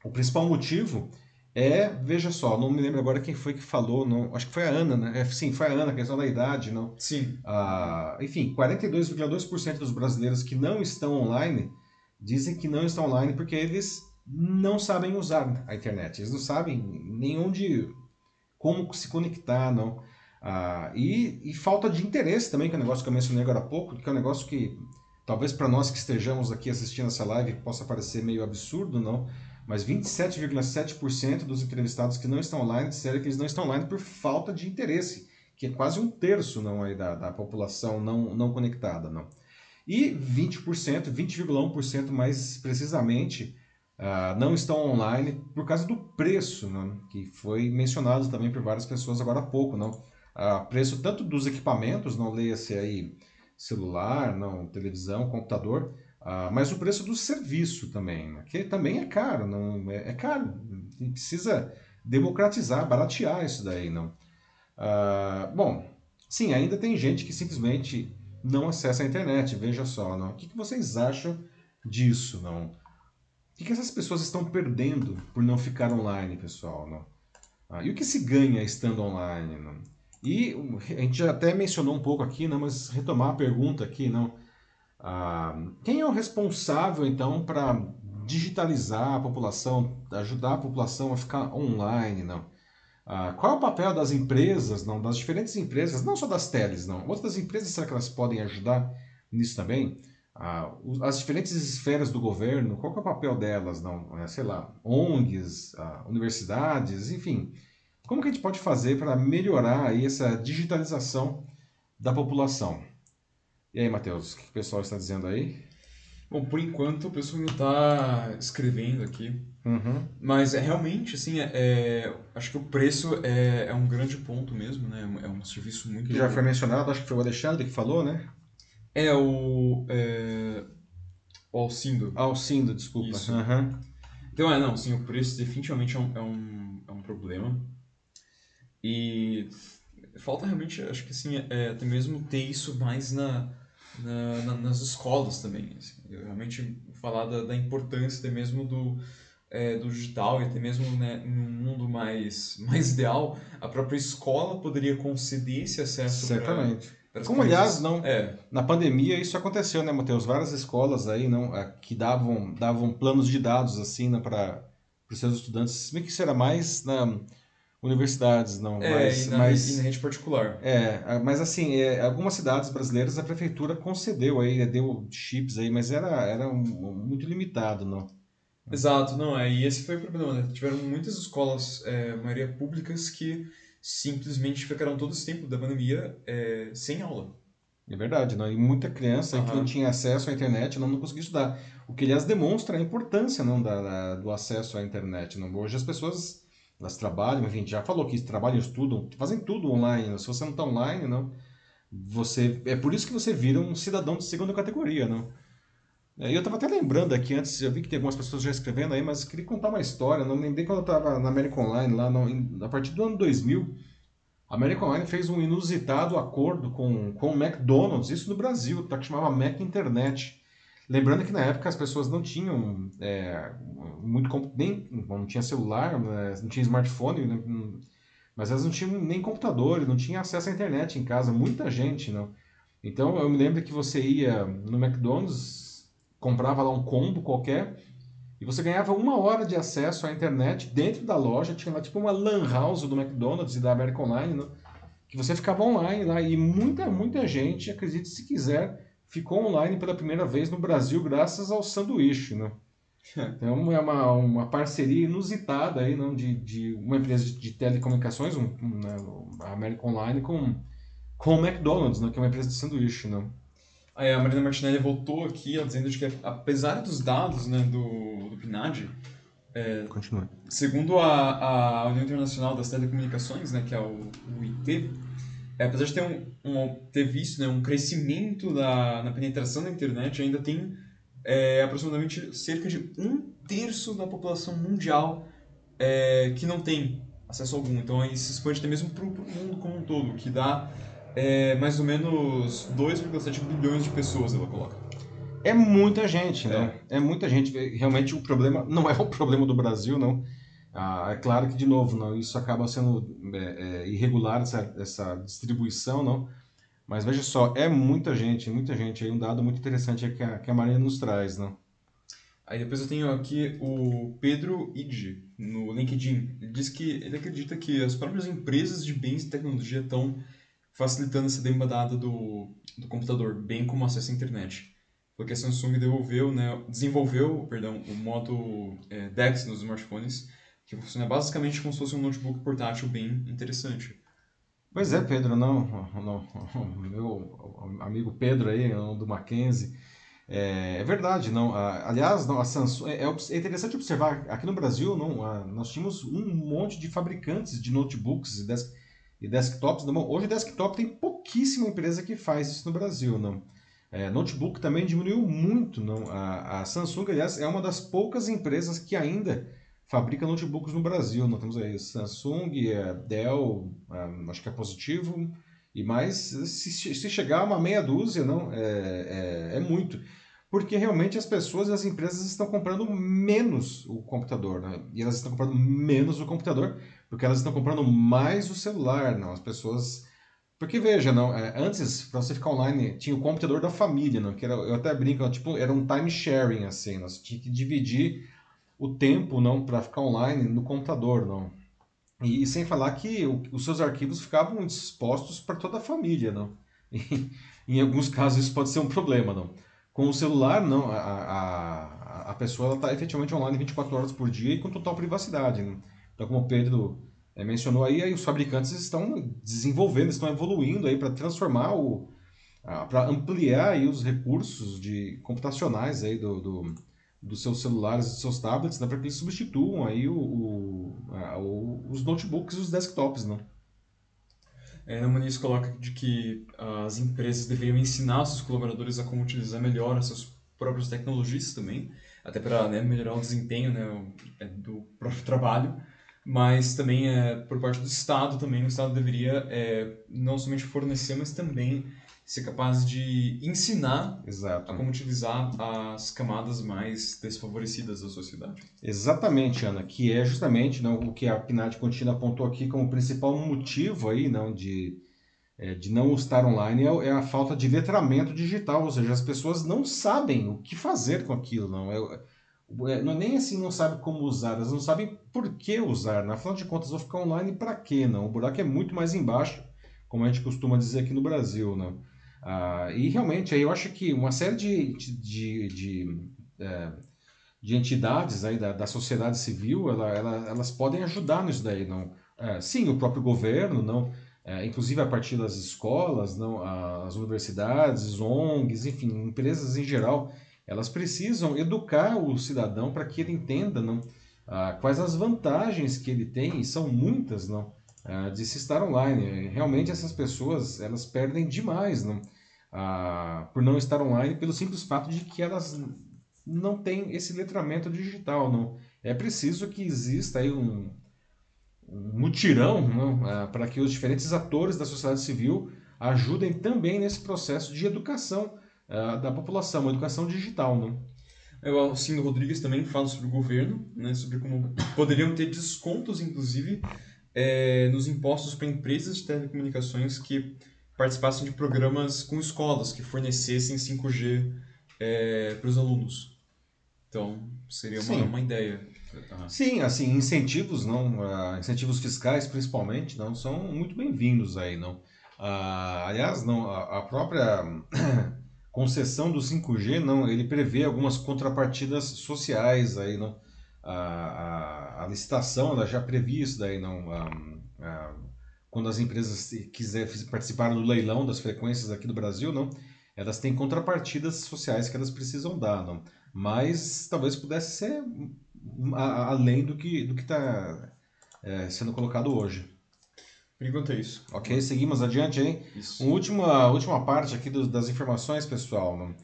o principal motivo é, veja só, não me lembro agora quem foi que falou, não, acho que foi a Ana, né? É, sim, foi a Ana, a questão da idade, não? Sim. Ah, enfim, 42,2% dos brasileiros que não estão online dizem que não estão online porque eles não sabem usar a internet, eles não sabem nem onde, como se conectar, não. Ah, e, e falta de interesse também, que é um negócio que eu mencionei agora há pouco, que é um negócio que talvez para nós que estejamos aqui assistindo essa live possa parecer meio absurdo, não? Mas 27,7% dos entrevistados que não estão online disseram que eles não estão online por falta de interesse, que é quase um terço não, aí, da, da população não, não conectada. Não. E 20%, 20,1% mais precisamente, uh, não estão online por causa do preço, não, que foi mencionado também por várias pessoas agora há pouco. Não. Uh, preço tanto dos equipamentos, não leia-se aí celular, não televisão, computador, ah, mas o preço do serviço também, né? que também é caro, não é, é caro. precisa democratizar, baratear isso daí, não. Ah, bom, sim, ainda tem gente que simplesmente não acessa a internet. Veja só, não. O que, que vocês acham disso, não? O que, que essas pessoas estão perdendo por não ficar online, pessoal, não? Ah, e o que se ganha estando online, não? E a gente já até mencionou um pouco aqui, não, mas retomar a pergunta aqui, não? Ah, quem é o responsável, então, para digitalizar a população, ajudar a população a ficar online, não? Ah, qual é o papel das empresas, não, das diferentes empresas, não só das teles, não? Outras empresas, será que elas podem ajudar nisso também? Ah, as diferentes esferas do governo, qual é o papel delas, não? É, sei lá, ONGs, universidades, enfim. Como que a gente pode fazer para melhorar aí essa digitalização da população? E aí, Matheus, o que o pessoal está dizendo aí? Bom, por enquanto o pessoal ainda está escrevendo aqui. Uhum. Mas é realmente, assim, é, é, acho que o preço é, é um grande ponto mesmo, né? É um serviço muito. Que já foi mencionado, acho que foi o Alexandre que falou, né? É o. É, o Alcindo. Alcindo, desculpa. Isso. Uhum. Então, é, não, sim, o preço definitivamente é um, é um, é um problema. E falta realmente, acho que assim, é, até mesmo ter isso mais na na, na, nas escolas também. Assim. realmente falar da, da importância até mesmo do, é, do digital e até mesmo né, num mundo mais, mais ideal, a própria escola poderia conceder esse acesso Certamente. Pra, Como, aliás, não, é. na pandemia isso aconteceu, né, Matheus? Várias escolas aí não, que davam, davam planos de dados assim né, para os seus estudantes, se bem que isso era mais na universidades, não. É, mas, e, na, mas, e na rede particular. É, mas assim, é, algumas cidades brasileiras a prefeitura concedeu aí, deu chips aí, mas era, era um, muito limitado, não. Exato, não, é, e esse foi o problema, né? Tiveram muitas escolas, é, maioria públicas, que simplesmente ficaram todo esse tempo da pandemia é, sem aula. É verdade, não? e muita criança que não tinha acesso à internet não, não conseguia estudar. O que, aliás, demonstra a importância não, da, da- do acesso à internet. Não? Hoje as pessoas elas trabalham, enfim, já falou que trabalham, estudam, fazem tudo online. não? Se você não está online, não, você é por isso que você vira um cidadão de segunda categoria, não? É, eu estava até lembrando aqui antes, eu vi que tem algumas pessoas já escrevendo aí, mas queria contar uma história. Não lembrei quando eu estava na American Online, lá no, em- a partir do ano 2000, a American Online fez um inusitado acordo com, com o McDonald's, isso no Brasil, tá, que chamava Mac Internet. Lembrando que na época as pessoas não tinham é, muito nem não tinha celular, né, não tinha smartphone, né, hum, mas elas não tinham nem computador, não tinham acesso à internet em casa, muita gente, não. Então eu me lembro que você ia no McDonald's, comprava lá um combo qualquer e você ganhava uma hora de acesso à internet dentro da loja, tinha lá tipo uma lan house do McDonald's e da American Online, né? que você ficava online lá e muita, muita gente, acredite se quiser, ficou online pela primeira vez no Brasil graças ao sanduíche, né? Então é uma, uma parceria inusitada aí, não, de, de uma empresa de, telecomunicações, um, um, né, a American Online, com, com o McDonald's, né, que é uma empresa de sanduíche, né? Aí a Marina Martinelli voltou aqui dizendo que, apesar dos dados né, do, do PNAD, Continua. segundo a, a União Internacional das Telecomunicações, né, que é o, o IT, é, apesar de ter, um, um- ter visto né, um crescimento da, na penetração da internet, ainda tem é, aproximadamente cerca de um terço da população mundial é, que não tem acesso algum. Então aí se expande até mesmo para o mundo como um todo, que dá é, mais ou menos 2,7 bilhões de pessoas, ela coloca. É muita gente, né? É muita gente. Realmente o problema não é o problema do Brasil, não. Ah, é claro que, de novo, não, isso acaba sendo é, é, irregular, essa, essa distribuição, não. Mas veja só, é muita gente, muita gente. Aí um dado muito interessante é que a, que a Marina nos traz, não. Aí depois eu tenho aqui o Pedro Ide, no LinkedIn. Ele diz que ele acredita que as próprias empresas de bens e tecnologia estão facilitando essa demandada do, do computador, bem como acesso à internet. Porque a Samsung devolveu, né, desenvolveu perdão, o modo é, DeX nos smartphones, que funciona basicamente como se fosse um notebook portátil bem interessante. Pois é, Pedro, não, não, meu amigo Pedro aí, do Mackenzie, é, é verdade, não. a- aliás, não, a Samsung, é, é é interessante observar, aqui no Brasil, não, a- nós tínhamos um monte de fabricantes de notebooks e, des- e desktops. Não, hoje, desktop tem pouquíssima empresa que faz isso no Brasil, não. É, notebook também diminuiu muito, não. A, a Samsung, aliás, é uma das poucas empresas que ainda fabrica notebooks no Brasil. Nós temos aí Samsung, é, Dell, é, acho que é positivo, e mais, se, se chegar a uma meia dúzia, não, é, é, é muito. Porque realmente as pessoas e as empresas estão comprando menos o computador, né? E elas estão comprando menos o computador porque elas estão comprando mais o celular, não? As pessoas. Porque veja, não, é, antes, para você ficar online, tinha o computador da família, não? Que era, eu até brinco, tipo, era um time sharing, assim, nós tinha que dividir o tempo, não, para ficar online no computador, não. E, e sem falar que o- os seus arquivos ficavam dispostos para toda a família, não. E, em alguns casos isso pode ser um problema, não. Com o celular, não, a, a, a- pessoa está efetivamente online 24 horas por dia e com total privacidade, né? Então, como o Pedro eh, mencionou aí, aí os fabricantes estão desenvolvendo, estão evoluindo aí para transformar o, para ampliar aí os recursos de computacionais aí do, do- dos seus celulares dos seus tablets, né, para que eles substituam aí o, o- a- o- os notebooks e os desktops, né? É, a Muniz coloca de que as empresas deveriam ensinar seus colaboradores a como utilizar melhor as suas próprias tecnologias também, até para né, melhorar o desempenho né, é, do próprio trabalho, mas também é, por parte do Estado também, o Estado deveria é, não somente fornecer, mas também ser capaz de ensinar Exato. a como utilizar as camadas mais desfavorecidas da sociedade. Exatamente, Ana, que é justamente não, o que a PNAD Contínua apontou aqui como principal motivo aí, não, de, é, de não estar online é, é a falta de letramento digital, ou seja, as pessoas não sabem o que fazer com aquilo, não é, é, não é nem assim não sabem como usar, elas não sabem por que usar, né? afinal de contas, vou ficar online para quê, não? O buraco é muito mais embaixo, como a gente costuma dizer aqui no Brasil, não? Ah, e realmente, aí eu acho que uma série de, de, de, de, é, de entidades aí da, da sociedade civil, ela, ela- elas podem ajudar nisso daí, não? É, sim, o próprio governo, não? é, inclusive a partir das escolas, não, as universidades, ONGs, enfim, empresas em geral, elas precisam educar o cidadão para que ele entenda não, ah, quais as vantagens que ele tem, e são muitas, não, de se estar online. Realmente essas pessoas elas perdem demais não, ah, por não estar online pelo simples fato de que elas não têm esse letramento digital. Não. É preciso que exista aí um, um mutirão não, para que os diferentes atores da sociedade civil ajudem também nesse processo de educação uh, da população, uma educação digital. Né? O Alcindo Rodrigues também fala sobre o governo, né, sobre como poderiam ter descontos, inclusive, é, nos impostos para empresas de telecomunicações que participassem de programas com escolas que fornecessem 5G é, para os alunos. Então, seria uma, uma ideia. Uhum. Sim, assim, incentivos, não, uh, incentivos fiscais, principalmente, não são muito bem-vindos aí, não. Uh, aliás, não, a, a própria concessão do 5G, não, ele prevê algumas contrapartidas sociais aí, não. A, a, a licitação ela já previa isso daí, não. A, quando as empresas quiserem participar do leilão das frequências aqui do Brasil, não, elas têm contrapartidas sociais que elas precisam dar, não. Mas talvez pudesse ser além do que do que está é, sendo colocado hoje. Enquanto é isso. Ok, seguimos adiante, hein? Isso. Uma última, última parte aqui do, das informações, pessoal. Né?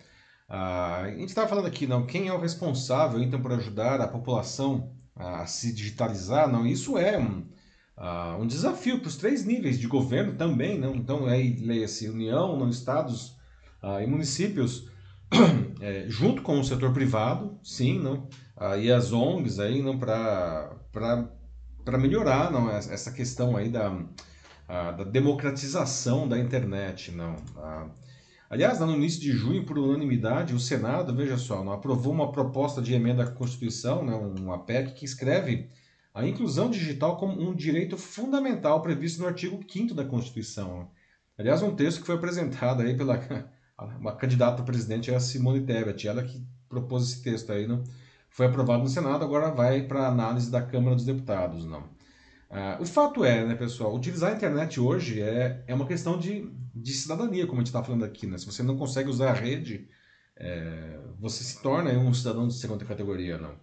Ah, a gente estava falando aqui, não, quem é o responsável, então, por ajudar a população a se digitalizar? Não, isso é um, uh, um desafio para os três níveis de governo também, não? Então, aí leia-se União, não, estados uh, e municípios, é, junto com o setor privado, sim, não? Uh, e as ONGs aí, não, para melhorar não, essa questão aí da, da democratização da internet. Não. Aliás, no início de junho, por unanimidade, o Senado, veja só, aprovou uma proposta de emenda à Constituição, né, uma PEC, que escreve a inclusão digital como um direito fundamental previsto no artigo 5 da Constituição. Aliás, um texto que foi apresentado aí pela uma candidata a presidente, é a Simone Tebet, ela que propôs esse texto aí, não? foi aprovado no Senado, agora vai para análise da Câmara dos Deputados. Não. Uh, o fato é, né, pessoal, utilizar a internet hoje é, é uma questão de, de cidadania, como a gente está falando aqui. Né? Se você não consegue usar a rede, é, você se torna um cidadão de segunda categoria. Não.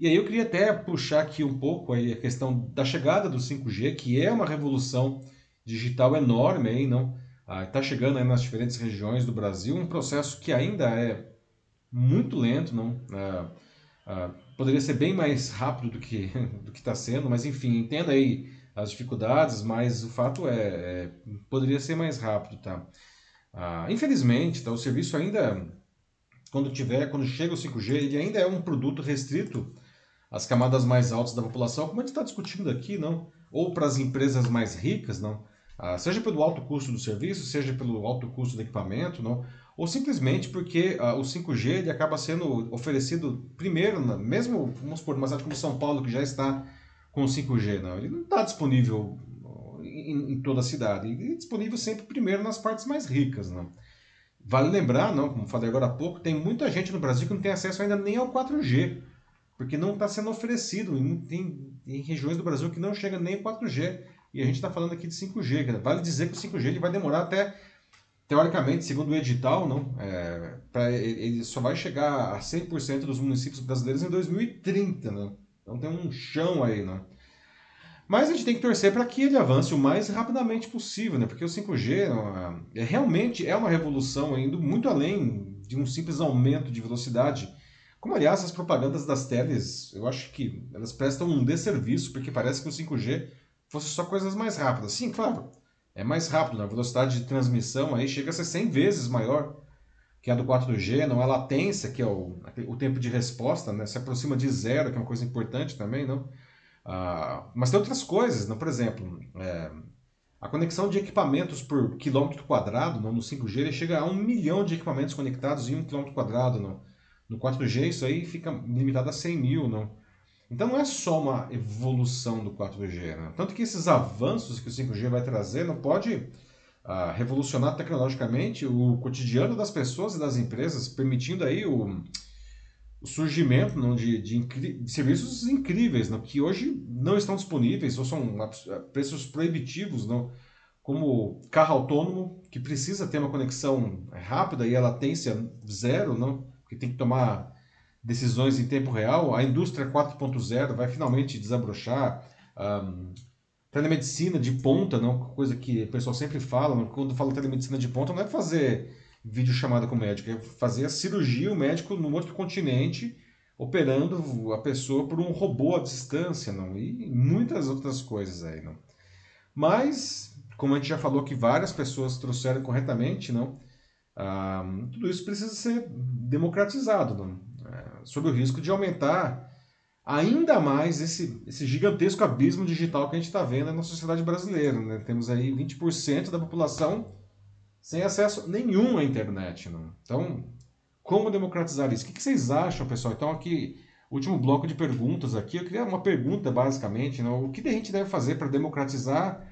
E aí eu queria até puxar aqui um pouco aí a questão da chegada do 5G, que é uma revolução digital enorme aí, não? Está ah, chegando aí nas diferentes regiões do Brasil, um processo que ainda é muito lento, não? Ah, ah, poderia ser bem mais rápido do que do que está sendo, mas enfim, entenda aí as dificuldades, mas o fato é, é poderia ser mais rápido, tá? Ah, infelizmente, tá, o serviço ainda, quando tiver, quando chega o 5G, ele ainda é um produto restrito às camadas mais altas da população, como a gente está discutindo aqui, não? Ou para as empresas mais ricas, não? Ah, seja pelo alto custo do serviço, seja pelo alto custo do equipamento, não? ou simplesmente porque uh, o 5G ele acaba sendo oferecido primeiro, mesmo vamos supor, numa cidade como São Paulo, que já está com 5G, não, ele não está disponível em, em, toda a cidade, ele é disponível sempre primeiro nas partes mais ricas. Não. Vale lembrar, não, como falei agora há pouco, tem muita gente no Brasil que não tem acesso ainda nem ao 4G, porque não está sendo oferecido, tem, regiões do Brasil que não chega nem ao 4G, e a gente está falando aqui de 5G. Vale dizer que o 5G ele vai demorar até teoricamente, segundo o edital, não, é, pra, ele só vai chegar a 100% dos municípios brasileiros em 2030, né? Então tem um chão aí, né? Mas a gente tem que torcer para que ele avance o mais rapidamente possível, né? Porque o 5G é, realmente é uma revolução indo muito além de um simples aumento de velocidade. Como, aliás, as propagandas das teles, eu acho que elas prestam um desserviço, porque parece que o 5G fosse só coisas mais rápidas. Sim, claro, é mais rápido, né? a velocidade de transmissão aí chega a ser 100 vezes maior que a do 4G, não a latência, que é o, o tempo de resposta, né? se aproxima de zero, que é uma coisa importante também, não? Ah, mas tem outras coisas, não? por exemplo, é, a conexão de equipamentos por quilômetro quadrado não? no 5G ele chega a um milhão de equipamentos conectados em um quilômetro quadrado. Não? No 4G isso aí fica limitado a 100 mil. Não? Então não é só uma evolução do 4G, né? tanto que esses avanços que o 5G vai trazer não pode uh, revolucionar tecnologicamente o cotidiano das pessoas e das empresas, permitindo aí o, o surgimento não, de, de, de, serviços incríveis, não, que hoje não estão disponíveis ou são preços proibitivos, não, como carro autônomo, que precisa ter uma conexão rápida e a latência zero, não? Que tem que tomar decisões em tempo real. A indústria 4.0 vai finalmente desabrochar. Um, telemedicina de ponta, não, coisa que o pessoal sempre fala, quando fala telemedicina de ponta, não é fazer vídeo chamada com o médico, é fazer a cirurgia, o médico no outro continente, operando a pessoa por um robô à distância, não, e muitas outras coisas aí, não. Mas, como a gente já falou que várias pessoas trouxeram corretamente, não, tudo isso precisa ser democratizado, não, é, sob o risco de aumentar ainda mais esse, esse gigantesco abismo digital que a gente está vendo na sociedade brasileira. Né? Temos aí 20% da população sem acesso nenhum à internet. Né? Então, como democratizar isso? O que, que vocês acham, pessoal? Então, aqui, último bloco de perguntas aqui. Eu queria uma pergunta, basicamente. Né? O que a gente deve fazer para democratizar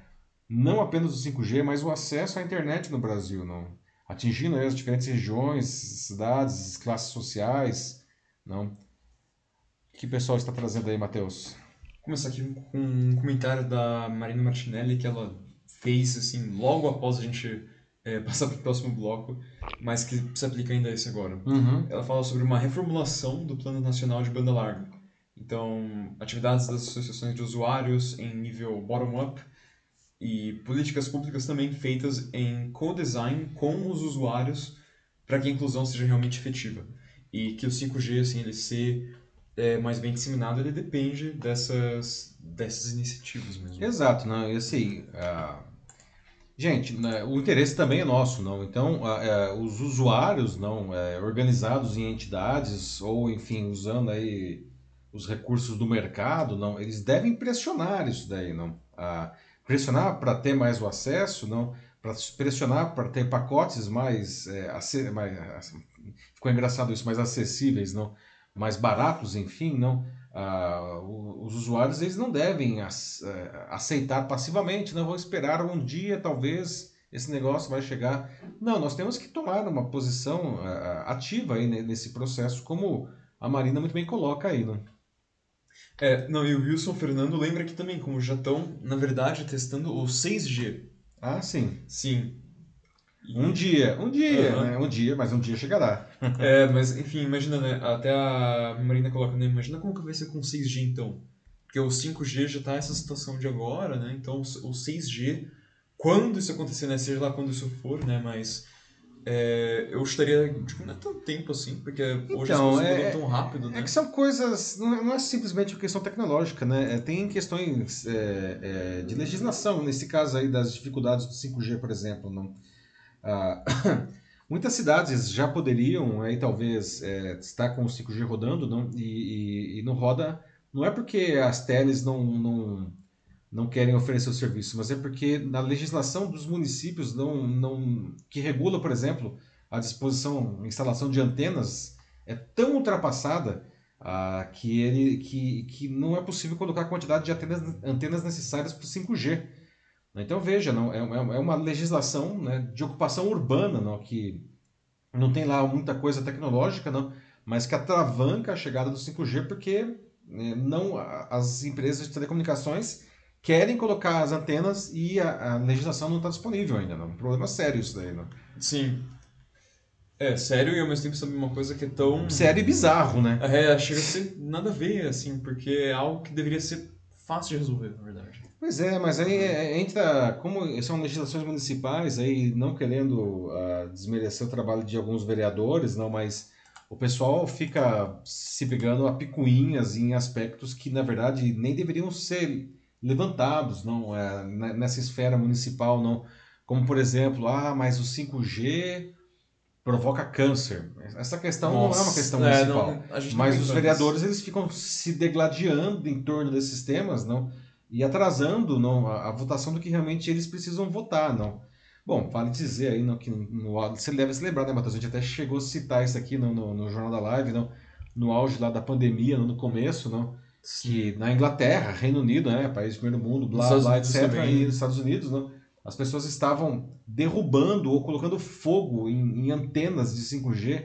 não apenas o 5G, mas o acesso à internet no Brasil? Não? Atingindo as diferentes regiões, cidades, classes sociais. Não? que pessoal está trazendo aí, Matheus? Começar aqui com um comentário da Marina Martinelli que ela fez assim logo após a gente é, passar para o próximo bloco, mas que se aplica ainda a esse agora. Uhum. Ela fala sobre uma reformulação do Plano Nacional de Banda Larga. Então, atividades das associações de usuários em nível bottom-up e políticas públicas também feitas em co-design com os usuários para que a inclusão seja realmente efetiva. E que o 5G, assim, ele ser é, mais bem disseminado, ele depende dessas, dessas iniciativas mesmo. Exato, né? E assim, uh, gente, né, o interesse também é nosso, não? Então, uh, uh, os usuários, não, é, organizados em entidades ou, enfim, usando aí os recursos do mercado, não, eles devem pressionar isso daí, não? Pressionar para ter mais o acesso, não? Para pressionar para ter pacotes mais, é, mais, ficou engraçado isso, mais acessíveis, não? mais baratos, enfim, não. Ah, os usuários eles não devem eh, aceitar passivamente, não vão esperar um dia, talvez esse negócio vai chegar. Não, nós temos que tomar uma posição eh, ativa aí nesse processo, como a Marina muito bem coloca aí, não? É, não, e o Wilson Fernando lembra aqui também, como já estão, na verdade, testando o 6G. Ah, sim. Sim. Um dia, um dia, uhum. né? Um dia, mas um dia chegará. é, mas enfim, imagina, né? Até a Marina coloca, né? Imagina como que vai ser com 6G então. Porque o 5G já tá essa situação de agora, né? Então o 6G, quando isso acontecer, né? Seja lá quando isso for, né? Mas é, eu estaria, tipo, não é tanto tempo assim, porque então, hoje as então, coisas é, tão rápido, né? É que são coisas, não é, não é simplesmente uma questão tecnológica, né? É, tem questões é, é, de legislação, nesse caso aí das dificuldades do 5G, por exemplo, não ah, muitas cidades já poderiam aí talvez é, estar com o 5G rodando não, e, e, e, não roda, não é porque as teles não, não, não querem oferecer o serviço, mas é porque na legislação dos municípios não, não, que regula, por exemplo, a disposição, a instalação de antenas é tão ultrapassada ah, que, ele, que, que não é possível colocar a quantidade de antenas, antenas necessárias para o 5G. Então veja, não, é, é, é uma legislação né, de ocupação urbana, não, que não tem lá muita coisa tecnológica, não, mas que atravanca a chegada do 5G porque né, não as empresas de telecomunicações querem colocar as antenas e a, a legislação não está disponível ainda. Não. Um problema sério isso daí. Não. Sim. É, sério e ao mesmo tempo sabe uma coisa que é tão... Sério e bizarro, né? É, chega a ser nada a ver, assim, porque é algo que deveria ser fácil de resolver, na verdade. Pois é, mas aí é, entra, como são legislações municipais, aí não querendo uh, desmerecer o trabalho de alguns vereadores, não, mas o pessoal fica se pegando a picuinhas em aspectos que, na verdade, nem deveriam ser levantados não é, nessa esfera municipal, não. Como, por exemplo, ah, mas o 5G provoca câncer. Essa questão Nossa, não é uma questão municipal. É, não, mas os vereadores eles ficam se degladiando em torno desses temas, não? e atrasando não, a, a, votação do que realmente eles precisam votar, não. Bom, vale dizer aí não, que no, você deve se lembrar, né, Matheus? A gente até chegou a citar isso aqui no, no, no Jornal da Live, não, no auge lá da pandemia, não, no começo, não, que na Inglaterra, Reino Unido, né, país do primeiro mundo, blá, blá, etc., também. e nos Estados Unidos, não, as pessoas estavam derrubando ou colocando fogo em, em antenas de 5G,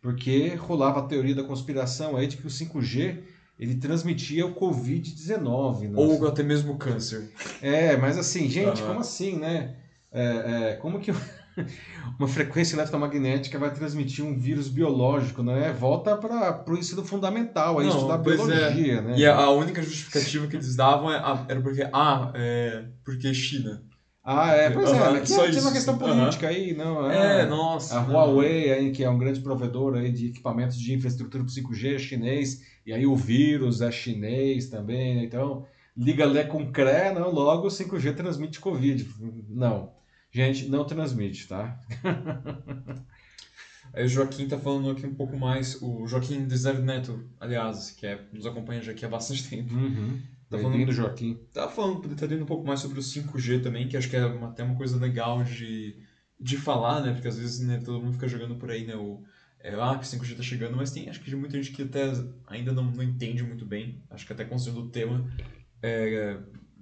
porque rolava a teoria da conspiração aí de que o 5G ele transmitia o Covid-19. Ou até mesmo câncer. É, mas assim, gente, uhum. como assim, né? é, é, como que uma frequência eletromagnética vai transmitir um vírus biológico, né? Volta para o ensino fundamental, a estudar é. biologia, né? E a, única justificativa que eles davam é- era porque, ah, é, porque China. Ah, é, pois é, Aham, né? só Tinha, uma questão política aí, não? É, ah, nossa. A não. Huawei, aí, que é um grande provedor aí de equipamentos de infraestrutura para 5G, é chinês, e aí o vírus é chinês também, né? então liga Lé com CRE, não, logo o 5G transmite Covid. Não, gente, não transmite, tá? Aí o Joaquim tá falando aqui um pouco mais, o Joaquim Deserto Neto, aliás, que é, nos acompanha já aqui há bastante tempo. Uhum. Tá falando- Joaquim. Tá falando, detalhando um pouco mais sobre o 5G também, que acho que é uma- até uma coisa legal de, de falar, né? Porque às vezes né, todo mundo fica jogando por aí, né? O, é, ah, que o 5G tá chegando, mas tem acho que muita gente que até ainda não, não entende muito bem. Acho que até considerando o tema é,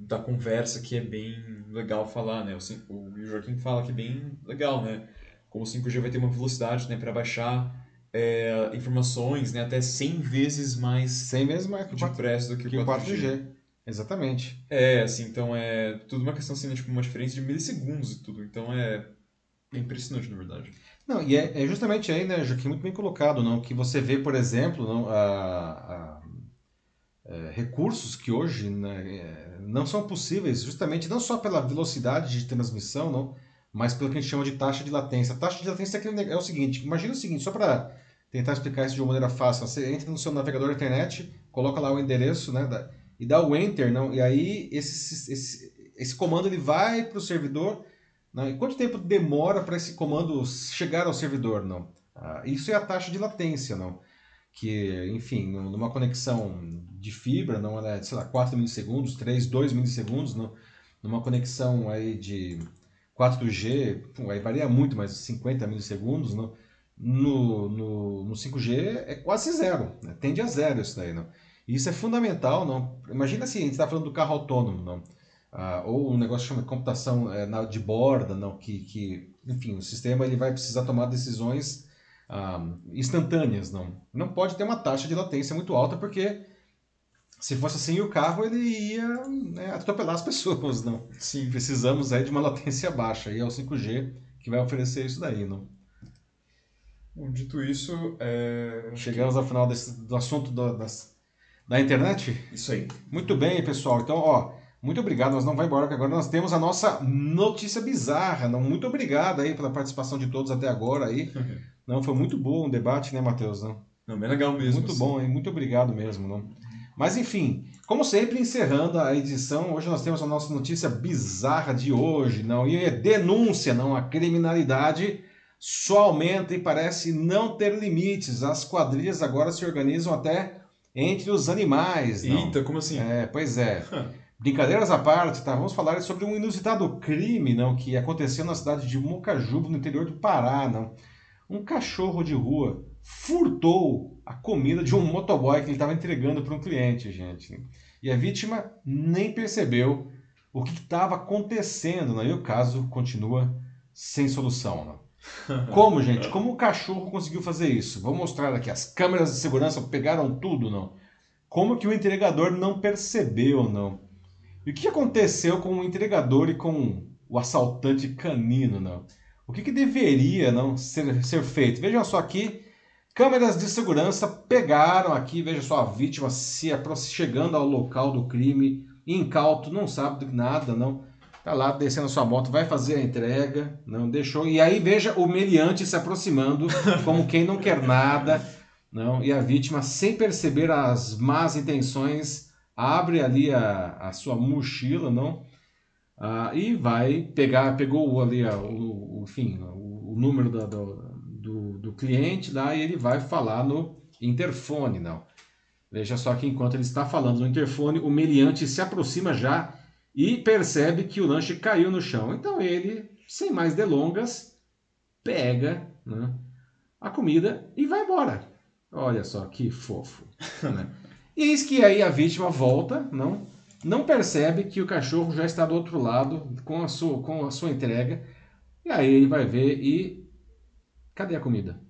da conversa que é bem legal falar, né? O, o Joaquim fala que é bem legal, né? Como o 5G vai ter uma velocidade, né, para baixar é, informações, né, até 100 vezes mais 100 vezes mais que o 4G. depressa do que o Que o 4G. 4G. Exatamente. É, assim, então é tudo uma questão assim, né, tipo, uma diferença de milissegundos e tudo. Então é, é impressionante, na verdade. Não, e é, é justamente aí, né, Joaquim, muito bem colocado, não, que você vê, por exemplo, não, a, a- é, recursos que hoje né, é, não são possíveis, justamente não só pela velocidade de transmissão, não, mas pelo que a gente chama de taxa de latência. A taxa de latência é, é o seguinte, imagina o seguinte, só para tentar explicar isso de uma maneira fácil, você entra no seu navegador da internet, coloca lá o endereço, né, da- e dá o enter, não, e aí esse, esse, esse comando ele vai para o servidor, não, e quanto tempo demora para esse comando chegar ao servidor? Não. Ah, isso é a taxa de latência, não. Que, enfim, numa conexão de fibra, não ela é, sei lá, 4 milissegundos, 3, 2 milissegundos. Numa conexão aí de 4G, pum, aí varia muito, mas 50 milissegundos. No, no, no 5G é quase zero, né? tende a zero isso daí, não. E isso é fundamental, não. Imagina se a gente está falando do carro autônomo, não. Ah, ou um negócio que chama computação na- de borda, não, que, que, enfim, o sistema ele vai precisar tomar decisões ah, instantâneas, não. Não pode ter uma taxa de latência muito alta, porque se fosse assim o carro ele ia né, atropelar as pessoas, não. Sim. Precisamos aí de uma latência baixa, e é o 5G que vai oferecer isso daí, não. Bom, dito isso, é... Chegamos ao final desse, do assunto da, das, da internet. Isso aí. Muito bem, pessoal. Então, ó, muito obrigado. Nós não vamos embora, porque agora nós temos a nossa notícia bizarra. Não, muito obrigado aí pela participação de todos até agora aí. Não, foi muito bom o debate, né, Matheus? Não? Não, bem legal mesmo. Muito assim. bom, hein? Muito obrigado mesmo, não? Mas enfim, como sempre, encerrando a edição, hoje nós temos a nossa notícia bizarra de hoje, não? E é denúncia, não? A criminalidade só aumenta e parece não ter limites. As quadrilhas agora se organizam até entre os animais, não? Eita, como assim? É, pois é. Brincadeiras à parte, tá? Vamos falar sobre um inusitado crime, não, que aconteceu na cidade de Mocajuba, no interior do Pará, não. Um cachorro de rua furtou a comida de um motoboy que ele estava entregando para um cliente, gente. E a vítima nem percebeu o que estava acontecendo, não? E o caso continua sem solução, não. Como, gente? Como o cachorro conseguiu fazer isso? Vou mostrar aqui. As câmeras de segurança pegaram tudo, não? Como que o entregador não percebeu, não? E o que aconteceu com o entregador e com o assaltante canino, não? O que, que deveria não ser, ser feito? Vejam só aqui, câmeras de segurança pegaram aqui, veja só a vítima se chegando ao local do crime, incauto, não sabe de nada, não. Tá lá descendo a sua moto, vai fazer a entrega, não deixou. E aí veja o meliante se aproximando, como quem não quer nada, não. E a vítima, sem perceber as más intenções, abre ali a, a sua mochila, não? Ah, e vai pegar, pegou ali a- o, enfim, o, o número do, do, cliente lá e ele vai falar no interfone, não. Veja só que enquanto ele está falando no interfone, o meliante se aproxima já e percebe que o lanche caiu no chão. Então ele, sem mais delongas, pega né, a comida e vai embora. Olha só que fofo. né? E eis que aí a vítima volta, não, não percebe que o cachorro já está do outro lado com a sua, com a sua entrega. E aí ele vai ver e. Cadê a comida?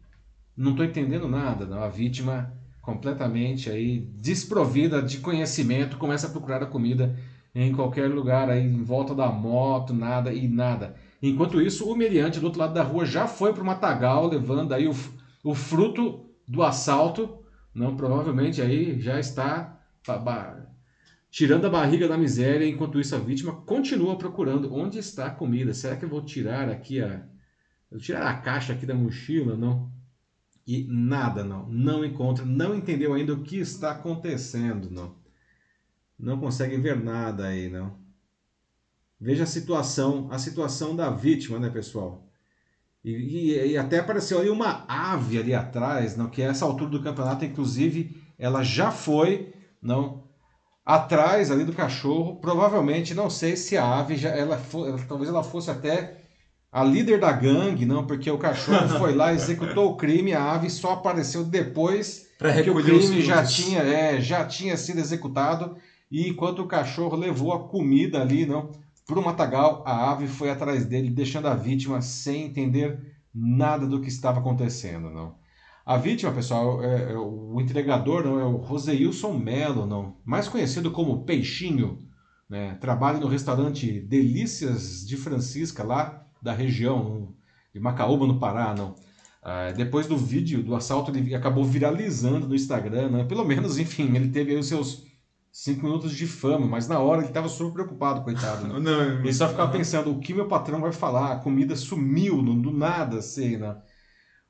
Não estou entendendo nada. Não. A vítima completamente aí desprovida de conhecimento começa a procurar a comida em qualquer lugar aí em volta da moto, nada e nada. Enquanto isso, o meliante do outro lado da rua já foi para o matagal, levando aí o, o fruto do assalto. Não, provavelmente aí já está tirando a barriga da miséria, enquanto isso a vítima continua procurando onde está a comida. Será que eu vou tirar aqui a. vou tirar a caixa aqui da mochila? Não. E nada, não. Não encontra, não entendeu ainda o que está acontecendo, não. Não consegue ver nada aí, não. Veja a situação, a situação da vítima, né, pessoal? E, e, e, até apareceu ali uma ave ali atrás, não, que a essa altura do campeonato, inclusive, ela já foi, não, atrás ali do cachorro. Provavelmente, não sei se a ave já, ela, ela talvez ela fosse até a líder da gangue, não, porque o cachorro foi lá, executou o crime, a ave só apareceu depois que o crime já tinha, é, já tinha sido executado e enquanto o cachorro levou a comida ali, não, para o matagal, a ave foi atrás dele, deixando a vítima sem entender nada do que estava acontecendo, não. A vítima, pessoal, é, é o entregador, não é o Roseilson Melo, não, mais conhecido como Peixinho, né? Trabalha no restaurante Delícias de Francisca lá da região de Macaúba, no Pará, não. Ah, depois do vídeo do assalto, ele acabou viralizando no Instagram, né? Pelo menos, enfim, ele teve os seus cinco minutos de fama, mas na hora ele estava super preocupado, coitado. Né? Não, ele só ficava pensando, o que meu patrão vai falar? A comida sumiu, não, do nada, assim, né?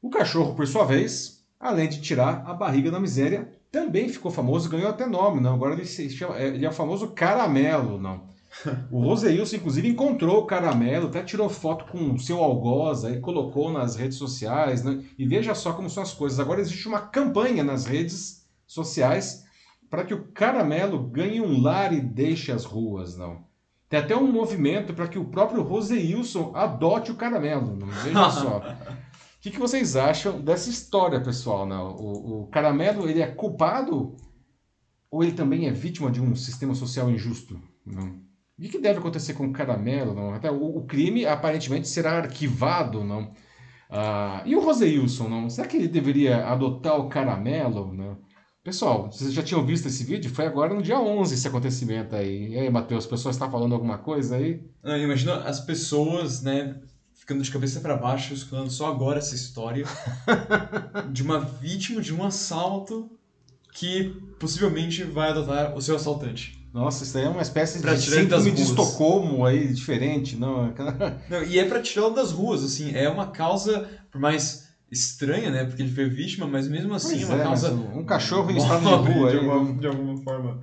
O cachorro, por sua vez, além de tirar a barriga da miséria, também ficou famoso, ganhou até nome, não? Agora ele, se chama, é, ele é o famoso caramelo, não? O Roseilson, inclusive, encontrou o caramelo, até tirou foto com o seu algoz, aí colocou nas redes sociais, né? E veja só como são as coisas. Agora existe uma campanha nas redes sociais para que o caramelo ganhe um lar e deixe as ruas, não. Tem até um movimento para que o próprio Roseilson adote o caramelo, não. Veja só. O que, que, vocês acham dessa história, pessoal? Não? O, o caramelo, ele é culpado ou ele também é vítima de um sistema social injusto? O que deve acontecer com o caramelo? Não? Até o, o crime aparentemente será arquivado, não? Ah, e o Roseilson, não? Será que ele deveria adotar o caramelo? Não? Pessoal, vocês já tinham visto esse vídeo? Foi agora no dia 11 esse acontecimento aí. E aí, Matheus, as pessoas estão falando alguma coisa aí? Imagina as pessoas, né, ficando de cabeça para baixo, escutando só agora essa história de uma vítima de um assalto que possivelmente vai adotar o seu assaltante. Nossa, isso aí é uma espécie pra de síndrome de Estocolmo aí, diferente, não? não e é para tirá-lo das ruas, assim, é uma causa, por mais estranha, né, porque ele foi vítima, mas mesmo assim pois é uma é, causa... Um cachorro em estado de rua. De alguma, de alguma forma.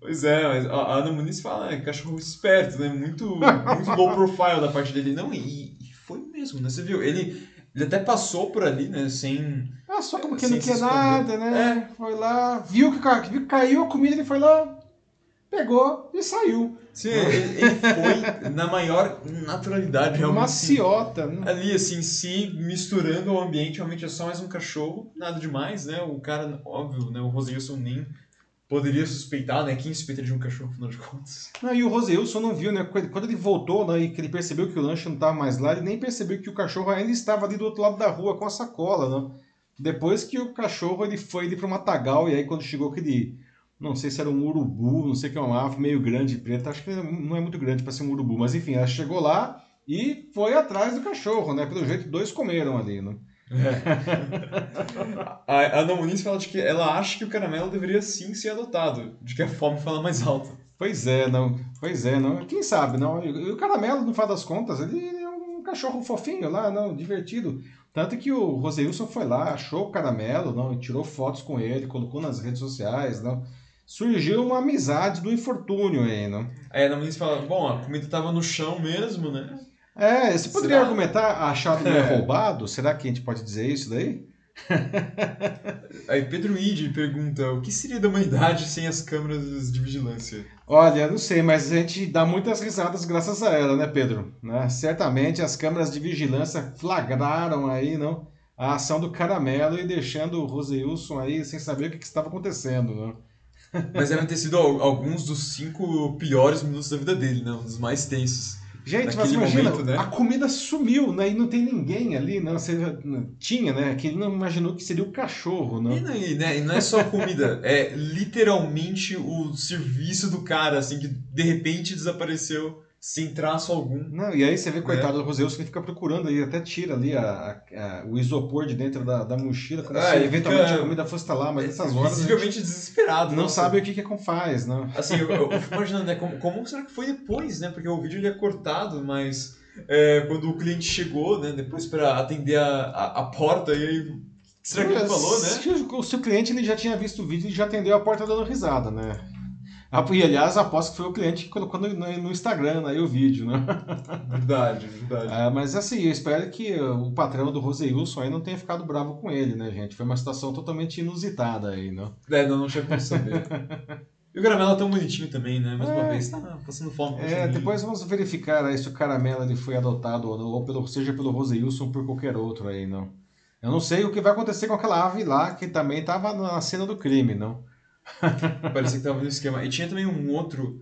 Pois é, mas a Ana Muniz fala, é cachorro esperto, né, muito, muito low profile da parte dele. Não, e, e foi mesmo, né, você viu, ele... Ele até passou por ali, né? Sem. Ah, só como que não quer nada, né? É. Foi lá, viu que, viu que caiu a comida, ele foi lá, pegou e saiu. Sim, ele, ele foi na maior naturalidade, realmente. Maciota. Assim, né? Ali, assim, se misturando ao ambiente, realmente é só mais um cachorro, nada demais, né? O cara, óbvio, né? O Rosilson nem poderia suspeitar, né? Quem suspeita de um cachorro, afinal de contas? Não, e o Roseilson não viu, né? Quando ele voltou né, e que ele percebeu que o lanche não estava mais lá, ele nem percebeu que o cachorro ainda estava ali do outro lado da rua com a sacola, né? Depois que o cachorro ele foi ali para o matagal, e aí quando chegou aquele não sei se era um urubu, não sei que é uma ave meio grande preta, acho que não é muito grande para ser um urubu, mas enfim, ela chegou lá e foi atrás do cachorro, né? Pelo jeito, dois comeram ali, né? É. a Ana Muniz fala de que ela acha que o caramelo deveria sim ser adotado, de que a fome fala mais alta. Pois é, não. Pois é, não. Quem sabe, não. E o caramelo, no final das contas, ele é um cachorro fofinho lá, não, divertido. Tanto que o Roseilson foi lá, achou o caramelo, não, tirou fotos com ele, colocou nas redes sociais, não surgiu uma amizade do infortúnio aí, não? Aí a Ana fala, bom, a comida estava no chão mesmo, né? É, você poderia Será? argumentar achado não é roubado? Será que a gente pode dizer isso daí? Aí Pedro Ide pergunta: o que seria da humanidade sem as câmeras de vigilância? Olha, não sei, mas a gente dá muitas risadas graças a ela, né, Pedro? Né? Certamente as câmeras de vigilância flagraram aí, não? A ação do caramelo e deixando o Roseilson aí sem saber o que, que estava acontecendo, não? Mas devem ter sido alguns dos cinco piores minutos da vida dele, né? Um dos mais tensos. Gente, mas imagina, momento, né? a comida sumiu, né? E não tem ninguém ali, não. Você tinha, né? Que ele não imaginou que seria o cachorro, não. E não, e, né? e não é só comida, é literalmente o serviço do cara, assim, que de repente desapareceu sem traço algum. Não, e aí você vê, coitado do Roseus, que ele fica procurando, ele até tira ali a, a- a- o isopor de dentro da, da mochila, como Ah, se ele eventualmente fica- a comida fosse estar lá, mas nessas horas a gente Visivelmente desesperado. não nossa. sabe o que que é faz, não. Assim, eu, eu fico imaginando, né? Como, como será que foi depois, né? Porque o vídeo ele é cortado, mas é, quando o cliente chegou, né? Depois para atender a, a, a porta, e aí. Será que ele falou, né? Se o, se o cliente ele já tinha visto o vídeo e já atendeu a porta dando risada, né? E aliás, aposto que foi o cliente que colocou no, no- Instagram aí o vídeo, né? Verdade, verdade. Ah, mas assim, eu espero que o patrão do Roseilson aí não tenha ficado bravo com ele, né, gente? Foi uma situação totalmente inusitada aí, né? É, não, não tinha como saber. E o caramelo é tão bonitinho também, né? Mais uma É. vez, tá passando fome. É, depois vamos verificar aí se o Caramelo ele foi adotado ou, não, ou pelo, seja pelo Roseilson ou por qualquer outro aí, não. Eu não sei o que vai acontecer com aquela ave lá que também estava na cena do crime, não. Parecia que tava no esquema. E tinha também um outro.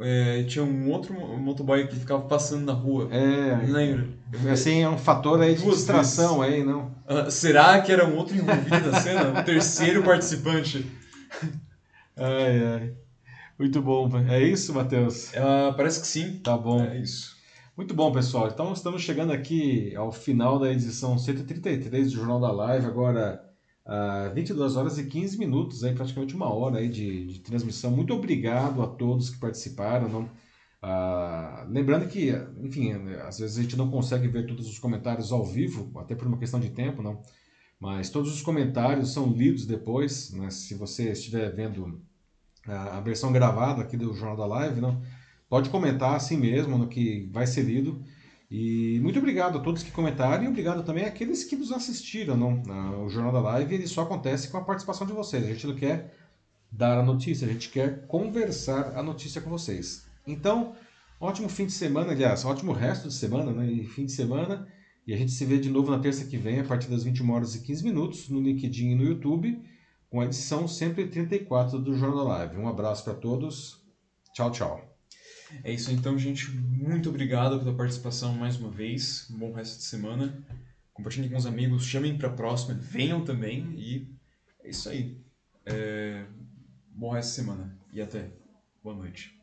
é, tinha um outro mo- motoboy que ficava passando na rua. É, Não lembro. assim, é um fator aí de Duas distração aí, não. Ah, será que era um outro envolvido na cena? Um terceiro participante? Ai, ai. Muito bom. É isso, Matheus? Ah, parece que sim. Tá bom. É isso. Muito bom, pessoal. Então estamos chegando aqui ao final da edição 133 do Jornal da Live, agora ah, 22 horas e 15 minutos, aí, praticamente uma hora aí de, de transmissão. Muito obrigado a todos que participaram. Não? Ah, lembrando que, enfim, às vezes a gente não consegue ver todos os comentários ao vivo, até por uma questão de tempo, não. Mas todos os comentários são lidos depois, né? Se você estiver vendo a, a versão gravada aqui do Jornal da Live, não. Pode comentar assim mesmo, no que vai ser lido. E muito obrigado a todos que comentaram e obrigado também àqueles que nos assistiram. Não? O Jornal da Live ele só acontece com a participação de vocês. A gente não quer dar a notícia, a gente quer conversar a notícia com vocês. Então, ótimo fim de semana, aliás, ótimo resto de semana né? e fim de semana. E a gente se vê de novo na terça que vem, a partir das 21 horas e 15 minutos, no LinkedIn e no YouTube, com a edição 134 do Jornal da Live. Um abraço para todos. Tchau, tchau. É isso então, gente. Muito obrigado pela participação mais uma vez. Um bom resto de semana. Compartilhem com os amigos, chamem para a próxima, venham também. E é isso aí. É, Bom resto de semana. E até. Boa noite.